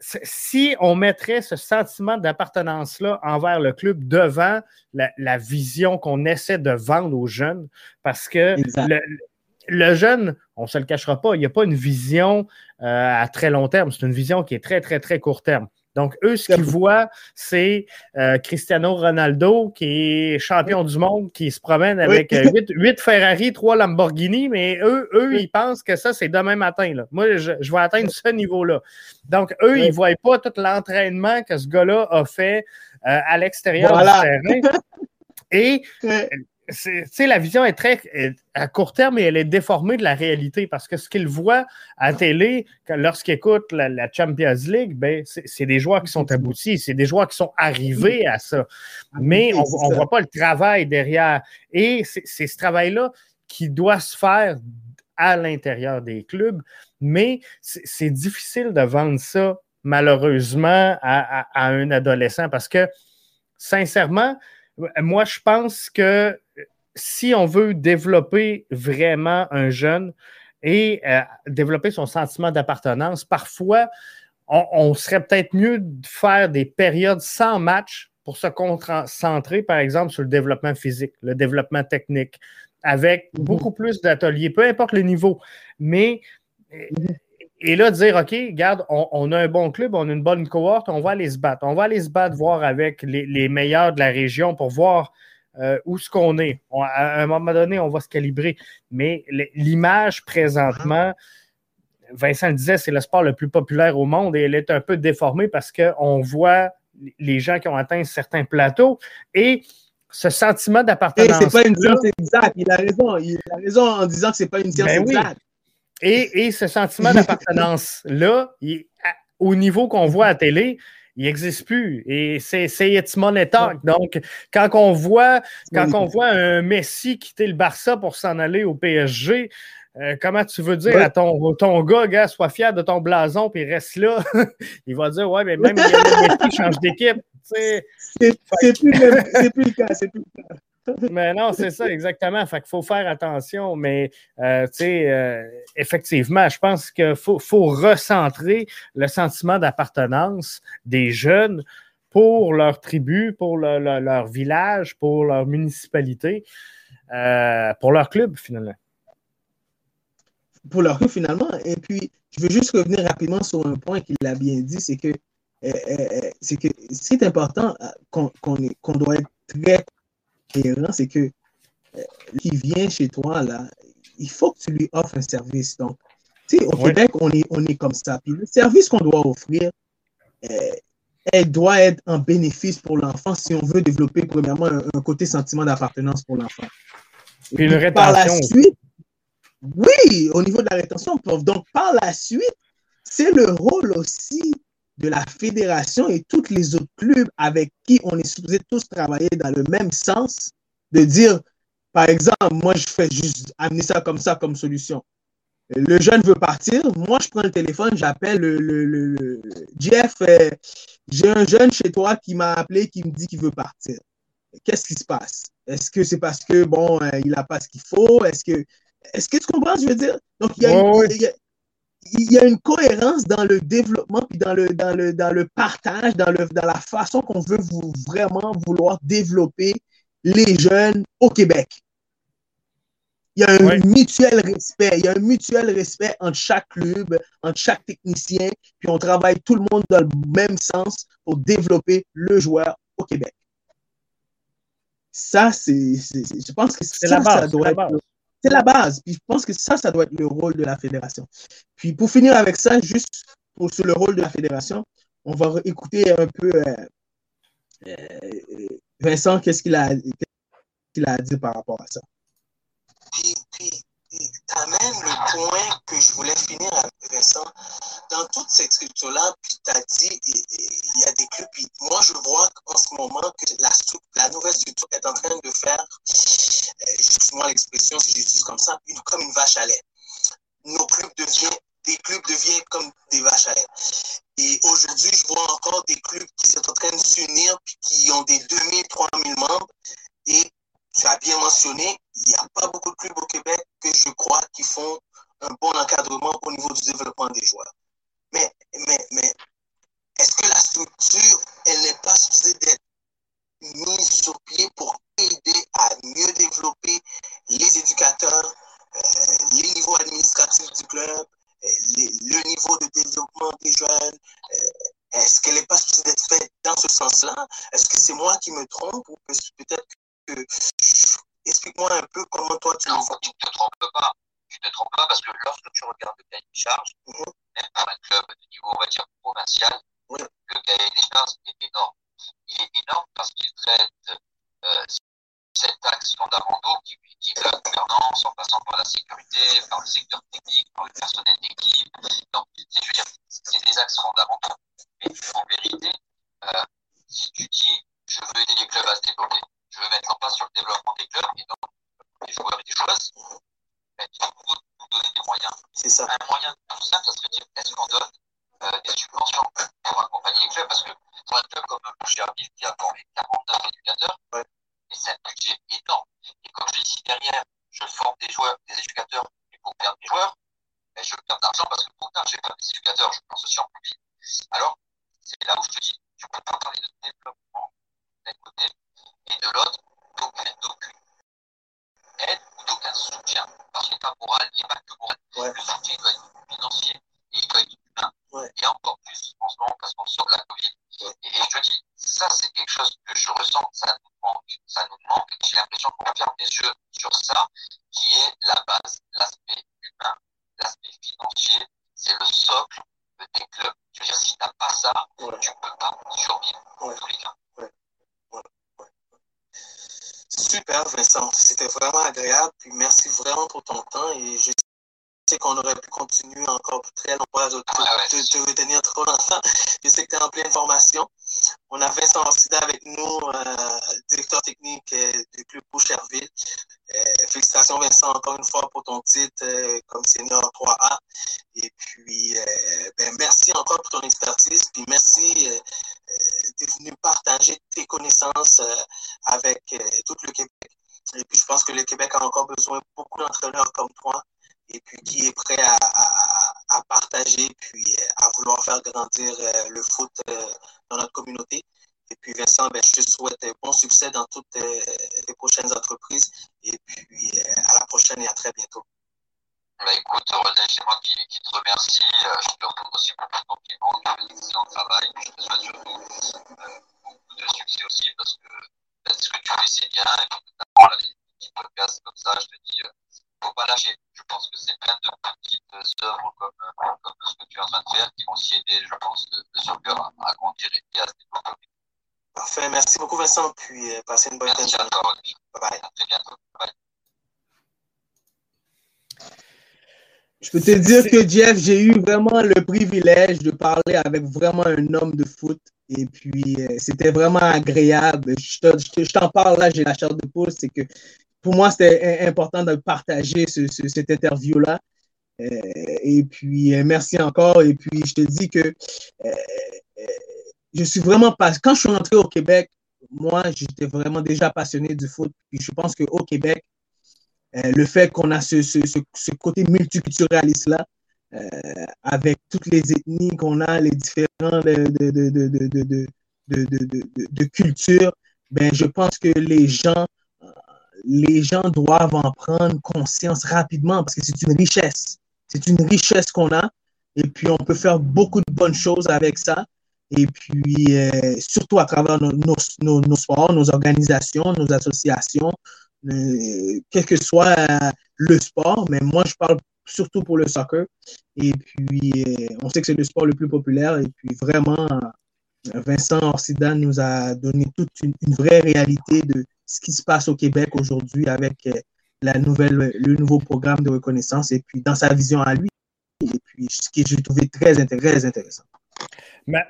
si on mettrait ce sentiment d'appartenance-là envers le club devant la, vision qu'on essaie de vendre aux jeunes, parce que le, jeune, on ne se le cachera pas, il n'y a pas une vision euh, à très long terme, c'est une vision qui est très, très, très court terme. Donc, eux, ce qu'ils voient, c'est euh, Cristiano Ronaldo qui est champion du monde, qui se promène avec 8, euh, Ferrari, 3 Lamborghini, mais eux, eux ils pensent que ça, c'est demain matin. Là. Moi, je, vais atteindre ce niveau-là. Donc, eux, ils ne voient pas tout l'entraînement que ce gars-là a fait euh, à l'extérieur du terrain. Et la vision est très à court terme et elle est déformée de la réalité parce que ce qu'ils voient à télé lorsqu'ils écoutent la, Champions League, ben, c'est des joueurs qui sont aboutis, c'est des joueurs qui sont arrivés à ça. Mais on ne voit pas le travail derrière. Et c'est ce travail-là qui doit se faire à l'intérieur des clubs, mais c'est difficile de vendre ça malheureusement à un adolescent parce que sincèrement, moi, je pense que si on veut développer vraiment un jeune et euh, développer son sentiment d'appartenance, parfois, on, serait peut-être mieux de faire des périodes sans match pour se concentrer, par exemple, sur le développement physique, le développement technique, avec mhm. beaucoup plus d'ateliers, peu importe le niveau. Mais mhm. Et là, dire, OK, regarde, on, a un bon club, on a une bonne cohorte, on va aller se battre. On va aller se battre, voir avec les meilleurs de la région pour voir euh, où ce qu'on est. à un moment donné, on va se calibrer. Mais l'image présentement, Vincent le disait, c'est le sport le plus populaire au monde et elle est un peu déformée parce qu'on voit les gens qui ont atteint certains plateaux et ce sentiment d'appartenance. C'est pas une science exacte. Il a raison. Il a raison en disant que c'est pas une science ben exacte. Et, ce sentiment d'appartenance-là, au niveau qu'on voit à télé, il n'existe plus. Et c'est It's money talk. Donc, quand on voit, quand on voit un Messi quitter le Barça pour s'en aller au PSG, euh, comment tu veux dire à ton, ton gars, gars, sois fier de ton blason puis reste là? il va dire Ouais, mais même si Messi change d'équipe. C'est plus, plus, le cas. C'est plus le cas. Mais non, c'est ça, exactement. Fait qu'il faut faire attention. Mais, euh, tu sais, euh, effectivement, je pense qu'il faut, recentrer le sentiment d'appartenance des jeunes pour leur tribu, pour leur village, pour leur municipalité, euh, pour leur club, finalement. Pour leur club, finalement. Et puis, je veux juste revenir rapidement sur un point qu'il a bien dit, c'est que c'est que c'est important qu'on doit être très c'est que euh, qui vient chez toi, là, il faut que tu lui offres un service. Donc, tu sais, au Québec, on est, on est comme ça. Puis le service qu'on doit offrir, euh, elle doit être un bénéfice pour l'enfant si on veut développer, premièrement, un, côté sentiment d'appartenance pour l'enfant. Puis une rétention. Par la suite, oui, au niveau de la rétention, donc par la suite, c'est le rôle aussi de la fédération et tous les autres clubs avec qui on est supposé tous travailler dans le même sens, de dire, par exemple, moi, je fais juste amener ça comme ça comme solution. Le jeune veut partir, moi, je prends le téléphone, j'appelle le, le, Jeff, euh, j'ai un jeune chez toi qui m'a appelé, qui me dit qu'il veut partir. Qu'est-ce qui se passe? Est-ce que c'est parce que, bon, euh, il n'a pas ce qu'il faut? Est-ce que, est-ce que tu comprends, je veux dire? Donc, il y a, il y a une cohérence dans le développement, puis dans le, dans le, dans le partage, dans, le, dans la façon qu'on veut vous, vraiment vouloir développer les jeunes au Québec. Il y a un mutuel respect, il y a un mutuel respect entre chaque club, entre chaque technicien, puis on travaille tout le monde dans le même sens pour développer le joueur au Québec. Ça, c'est, je pense que ça, ça doit être c'est la base. Je pense que ça, ça doit être le rôle de la fédération. Puis pour finir avec ça, juste sur le rôle de la fédération, on va écouter un peu euh, euh, Vincent, qu'est-ce qu'il a, a dit par rapport à ça. Tu amènes le point que je voulais finir avec Vincent. Dans toute cette structure-là, puis tu as dit, il y a des clubs, puis moi je vois en ce moment que la, la nouvelle structure est en train de faire, euh, excuse-moi l'expression si j'utilise comme ça, comme une vache à lait. Nos clubs deviennent, des clubs deviennent comme des vaches à lait. Et aujourd'hui, je vois encore des clubs qui sont en train de s'unir, qui ont des 2000, 3000 membres, et tu as bien mentionné, il n'y a pas beaucoup de clubs au Québec que je crois qui font un bon encadrement au niveau du développement des joueurs. Mais, mais, mais est-ce que la structure, elle n'est pas supposée d'être mise sur pied pour aider à mieux développer les éducateurs, euh, les niveaux administratifs du club, euh, le niveau de développement des jeunes? Euh, est-ce qu'elle n'est pas supposée d'être faite dans ce sens-là? Est-ce que c'est moi qui me trompe ou peut-être que... Explique-moi un peu comment toi tu non, tu Je peux te dire que Jeff, j'ai eu vraiment le privilège de parler avec vraiment un homme de foot. Et puis, euh, c'était vraiment agréable. Je t'en parle là, j'ai la chair de poule. C'est que pour moi, c'était important de partager ce, ce, cette interview-là. Euh, et puis, euh, merci encore. Et puis, je te dis que je suis vraiment pas. Quand je suis rentré au Québec, moi, j'étais vraiment déjà passionné du foot. Puis, je pense qu'au Québec, le fait qu'on a ce, ce, ce, côté multiculturaliste-là, euh, avec toutes les ethnies qu'on a, les différents de, de, de, de, cultures, ben, je pense que les gens, les gens doivent en prendre conscience rapidement parce que c'est une richesse. C'est une richesse qu'on a et puis on peut faire beaucoup de bonnes choses avec ça. Et puis, euh, surtout à travers nos, nos, nos, sports, nos organisations, nos associations, euh, quel que soit euh, le sport, mais moi, je parle surtout pour le soccer. Et puis, euh, on sait que c'est le sport le plus populaire. Et puis, vraiment, Vincent Orsida nous a donné toute une, une, vraie réalité de ce qui se passe au Québec aujourd'hui avec la nouvelle, le nouveau programme de reconnaissance et puis dans sa vision à lui. Et puis, ce que j'ai trouvé très, très intéressant.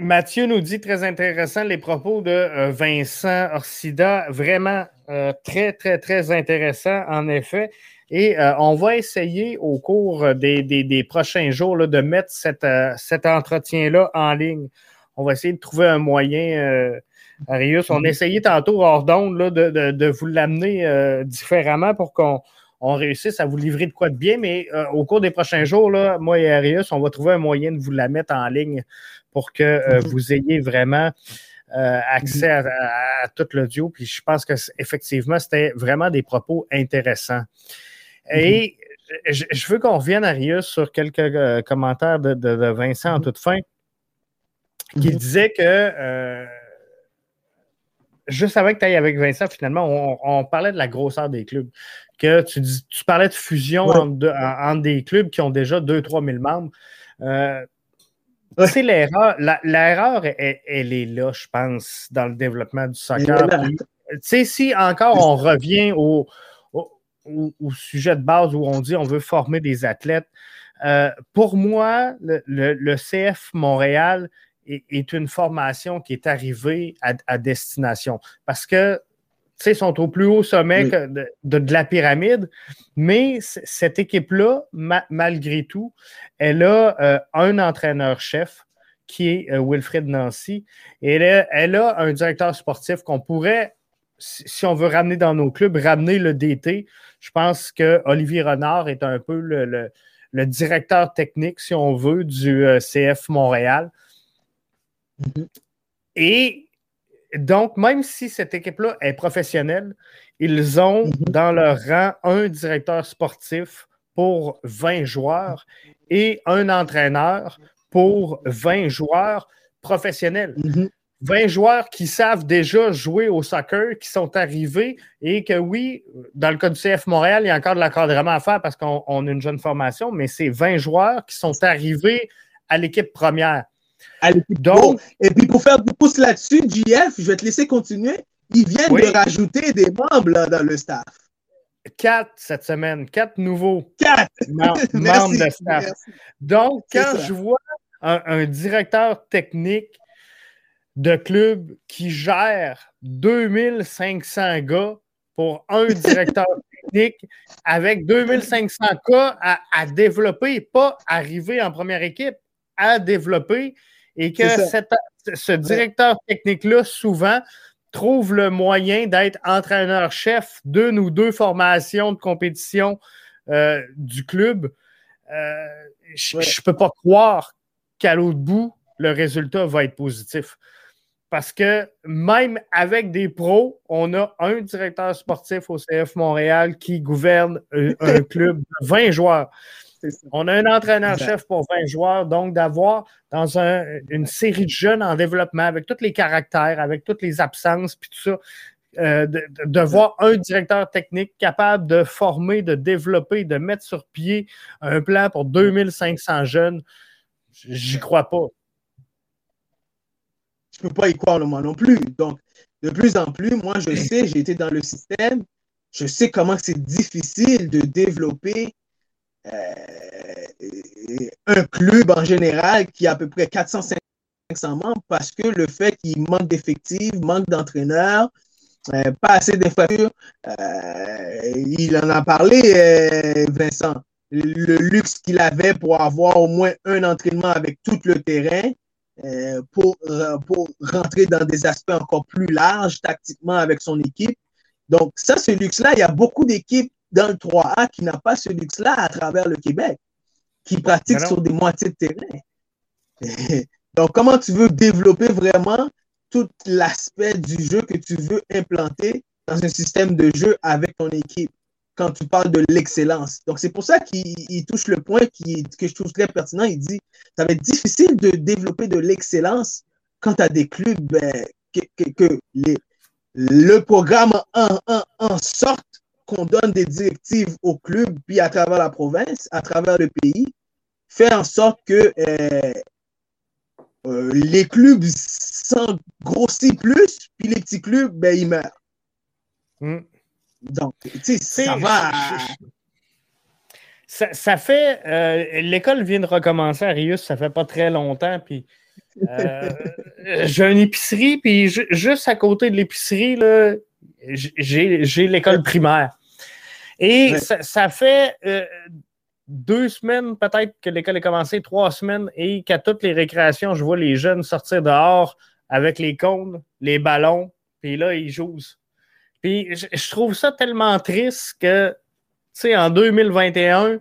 Mathieu nous dit très intéressant les propos de euh, Vincent Orsida, vraiment euh, très, très, très intéressant en effet. Et euh, on va essayer au cours des, des, des prochains jours là, de mettre cette, cet entretien-là en ligne. On va essayer de trouver un moyen, Arius. On a essayé tantôt hors d'onde de, de, de, vous l'amener différemment pour qu'on on réussisse à vous livrer de quoi de bien. Mais euh, au cours des prochains jours, là, moi et Arius, on va trouver un moyen de vous la mettre en ligne pour que euh, mhm. vous ayez vraiment accès à, tout l'audio. Puis je pense que effectivement, c'était vraiment des propos intéressants. Et mhm. je, veux qu'on revienne, Arius, sur quelques commentaires de, de, Vincent en toute fin, qui disait que juste avant que tu ailles avec Vincent, finalement, on, parlait de la grosseur des clubs. Que tu, tu parlais de fusion entre, des clubs qui ont déjà 2-3 000 membres. Euh, sais, l'erreur, l'erreur, elle, est là, je pense, dans le développement du soccer. Tu sais, si encore on revient au, au, sujet de base où on dit on veut former des athlètes, euh, pour moi, le, le, CF Montréal, est, une formation qui est arrivée à, destination. Parce que, sont au plus haut sommet de, la pyramide, mais cette équipe-là, malgré tout, elle a euh, un entraîneur-chef qui est euh, Wilfred Nancy, et elle a, un directeur sportif qu'on pourrait si on veut ramener dans nos clubs, ramener le DT, je pense que Olivier Renard est un peu le, directeur technique, si on veut, du euh, CF Montréal. Et donc, même si cette équipe-là est professionnelle, ils ont mhm. dans leur rang un directeur sportif pour 20 joueurs et un entraîneur pour 20 joueurs professionnels. 20 mhm. joueurs qui savent déjà jouer au soccer, qui sont arrivés et que oui, dans le cas du CF Montréal, il y a encore de l'encadrement à faire parce qu'on a une jeune formation, mais c'est 20 joueurs qui sont arrivés à l'équipe première. Donc, et puis pour faire du pouce là-dessus, JF, je vais te laisser continuer. Ils viennent de rajouter des membres dans le staff. Quatre cette semaine, quatre nouveaux quatre. membres de staff. Donc, quand je vois un, directeur technique de club qui gère 2500 gars pour un directeur technique avec 2500 cas à, à développer, pas arriver en première équipe, à développer et que ce directeur technique-là, souvent, trouve le moyen d'être entraîneur-chef d'une ou deux formations de compétition euh, du club. Euh, je ne peux pas croire qu'à l'autre bout, le résultat va être positif. Parce que même avec des pros, on a un directeur sportif au CF Montréal qui gouverne un, un club de 20 joueurs. On a un entraîneur-chef pour 20 joueurs, donc d'avoir dans une série de jeunes en développement avec tous les caractères, avec toutes les absences, puis tout ça, euh, de, voir un directeur technique capable de former, de développer, de mettre sur pied un plan pour 2500 jeunes, j'y crois pas. Je ne peux pas y croire moi non plus. Donc, de plus en plus, moi, je sais, j'ai été dans le système, je sais comment c'est difficile de développer un club en général qui a à peu près 400-500 membres parce que le fait qu'il manque d'effectifs, manque d'entraîneurs, euh, pas assez d'infrastructures, euh, il en a parlé, Vincent, le luxe qu'il avait pour avoir au moins un entraînement avec tout le terrain. pour, pour rentrer dans des aspects encore plus larges tactiquement avec son équipe. Donc, ça, ce luxe-là, il y a beaucoup d'équipes dans le 3A qui n'a pas ce luxe-là à travers le Québec, qui pratique sur des moitiés de terrain. Donc, comment tu veux développer vraiment tout l'aspect du jeu que tu veux implanter dans un système de jeu avec ton équipe quand tu parles de l'excellence? Donc, c'est pour ça qu'il touche le point qui, que je trouve très pertinent. Il dit ça va être difficile de développer de l'excellence quand tu as des clubs ben, que, les, le programme en, en, en sorte qu'on donne des directives au club, puis à travers la province, à travers le pays, faire en sorte que euh, euh, les clubs s'en grossissent plus, puis les petits clubs, ben, ils meurent. Hmm. Donc, tu sais, ça va. Ça, fait. Euh, l'école vient de recommencer à Rius, ça fait pas très longtemps, puis. j'ai une épicerie, puis juste à côté de l'épicerie, j'ai l'école primaire. Et ça, fait euh, deux semaines peut-être que l'école a commencé, trois semaines, et qu'à toutes les récréations, je vois les jeunes sortir dehors avec les cônes, les ballons, puis là, ils jouent. Puis je, trouve ça tellement triste que, tu sais, en 2021,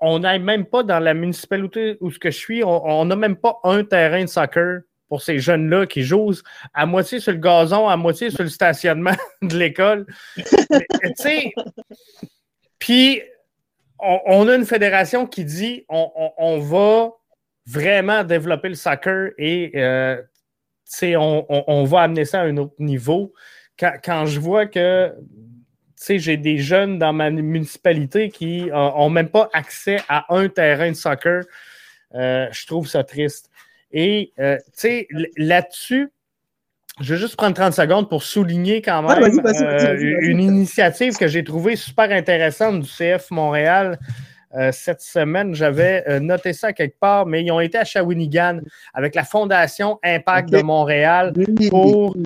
on n'est même pas dans la municipalité où ce que je suis, on n'a même pas un terrain de soccer pour ces jeunes-là qui jouent à moitié sur le gazon, à moitié sur le stationnement de l'école. Puis, on, a une fédération qui dit on, va vraiment développer le soccer et euh, on, va amener ça à un autre niveau. Quand, je vois que j'ai des jeunes dans ma municipalité qui n'ont même pas accès à un terrain de soccer, euh, je trouve ça triste. Et, euh, tu sais, là-dessus, je vais juste prendre 30 secondes pour souligner quand même euh, une initiative que j'ai trouvée super intéressante du CF Montréal. Euh, cette semaine, j'avais noté ça quelque part, mais ils ont été à Shawinigan avec la Fondation Impact de Montréal pour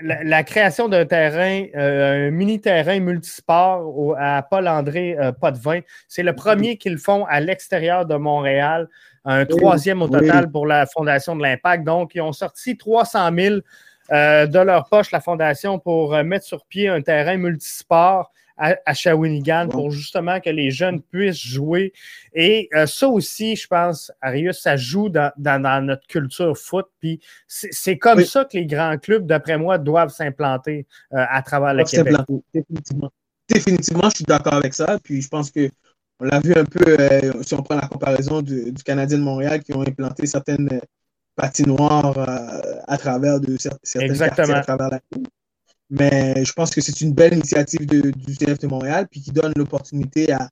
la, création d'un terrain, un mini-terrain multisport à Paul-André Potvin. C'est le premier qu'ils font à l'extérieur de Montréal un troisième au total pour la Fondation de l'Impact. Donc, ils ont sorti 300 000 euh, de leur poche, la Fondation, pour euh, mettre sur pied un terrain multisport à, Shawinigan pour justement que les jeunes puissent jouer. Et euh, ça aussi, je pense, Arius, ça joue dans, notre culture foot. Puis c'est comme ça que les grands clubs, d'après moi, doivent s'implanter à travers le Québec. Définitivement. Définitivement, je suis d'accord avec ça. Puis je pense que on l'a vu un peu, euh, si on prend la comparaison du, Canadien de Montréal qui ont implanté certaines euh, patinoires euh, à travers de certaines Exactement. à travers la ville. Mais je pense que c'est une belle initiative du CF de Montréal puis qui donne l'opportunité à,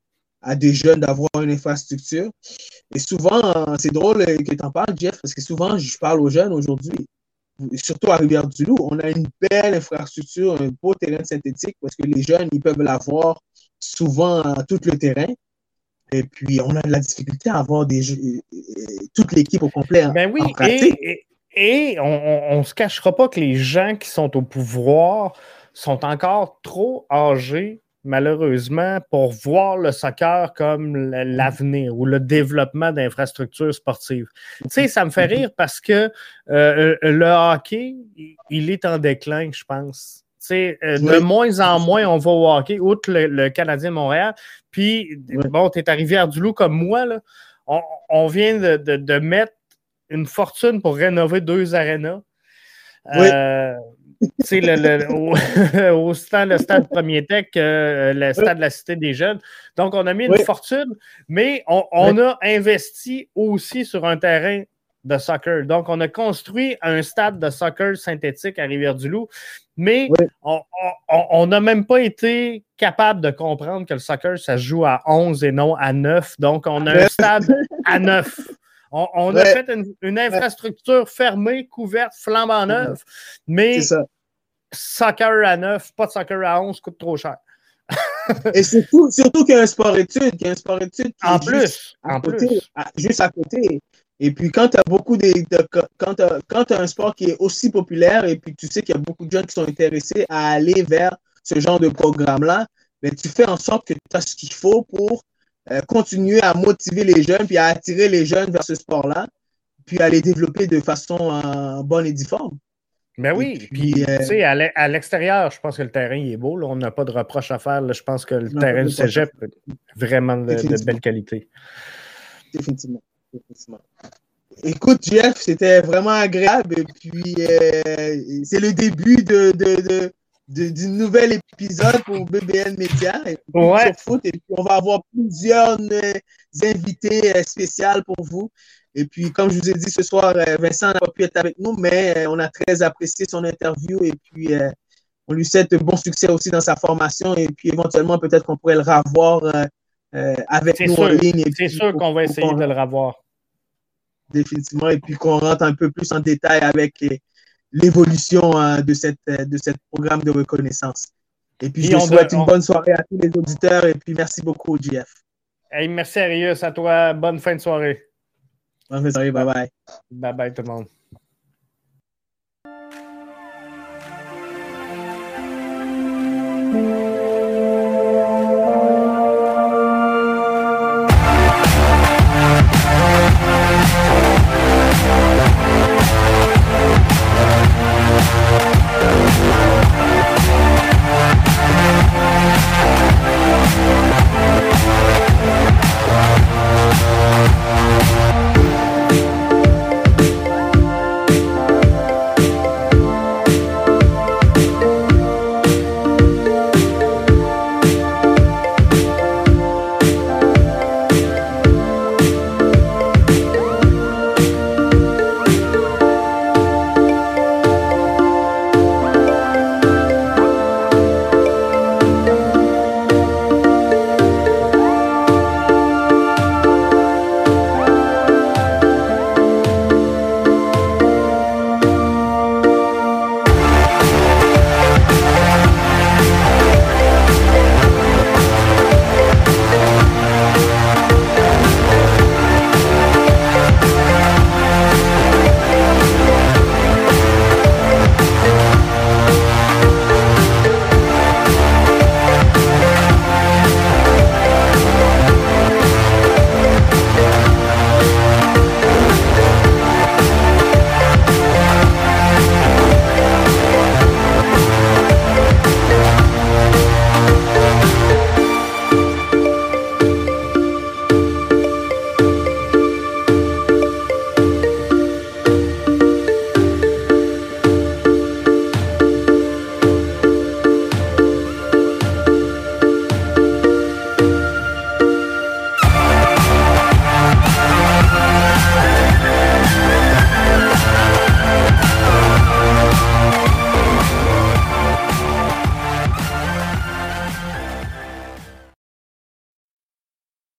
des jeunes d'avoir une infrastructure. Et souvent, c'est drôle que tu en parles, Jeff, parce que souvent, je parle aux jeunes aujourd'hui, surtout à Rivière-du-Loup, on a une belle infrastructure, un beau terrain synthétique parce que les jeunes, ils peuvent l'avoir souvent à tout le terrain. Et puis, on a de la difficulté à avoir des euh, toute l'équipe au complet. Ben oui, et, on ne se cachera pas que les gens qui sont au pouvoir sont encore trop âgés, malheureusement, pour voir le soccer comme l'avenir ou le développement d'infrastructures sportives. Tu sais, ça me fait rire parce que euh, le hockey, il est en déclin, je pense. Euh, de moins en moins, on va au hockey, outre le, Canadien Montréal. Puis, bon, tu es à Rivière-du-Loup comme moi, là. On, vient de, mettre une fortune pour rénover deux arénas. Euh, le, au, stade, le stade Premier Tech, euh, le stade de la Cité des Jeunes. Donc, on a mis une fortune, mais on, on a investi aussi sur un terrain de soccer. Donc, on a construit un stade de soccer synthétique à Rivière-du-Loup, mais on n'a même pas été capable de comprendre que le soccer, ça se joue à 11 et non à 9. Donc, on a un stade à 9. On, a fait une, infrastructure fermée, couverte, flambant neuve, mais soccer à 9, pas de soccer à 11, coûte trop cher. et surtout, surtout qu'il y a un sport-études, qu'il y a un sport-études en plus, en plus. juste à côté. Et puis, quand tu as beaucoup de, quand tu as, un sport qui est aussi populaire et puis tu sais qu'il y a beaucoup de gens qui sont intéressés à aller vers ce genre de programme-là, mais ben, tu fais en sorte que tu as ce qu'il faut pour euh, continuer à motiver les jeunes puis à attirer les jeunes vers ce sport-là, puis à les développer de façon euh, bonne et difforme. Ben oui, puis, euh, tu sais, à l'extérieur, je pense que le terrain il est beau. On n'a pas de reproche à faire. Je pense que le terrain du cégep est vraiment de, de belle qualité. Définitivement. Écoute, Jeff, c'était vraiment agréable. Et puis, euh, c'est le début de, de, d'un nouvel épisode pour BBN Media et foot. Et puis, on va avoir plusieurs euh, invités euh, spéciaux pour vous. Et puis, comme je vous ai dit ce soir, Vincent n'a pas pu être avec nous, mais on a très apprécié son interview et puis on lui souhaite bon succès aussi dans sa formation. Et puis, éventuellement, peut-être qu'on pourrait le revoir avec nous en ligne. C'est sûr qu'on va essayer de le revoir définitivement, et puis qu'on rentre un peu plus en détail avec l'évolution hein, de, cette, de ce programme de reconnaissance. Et puis, je vous souhaite une bonne soirée à tous les auditeurs, et puis merci beaucoup, JF. merci Arius, à toi. Bonne fin de soirée. Bonne fin de soirée, bye bye. Bye bye tout le monde.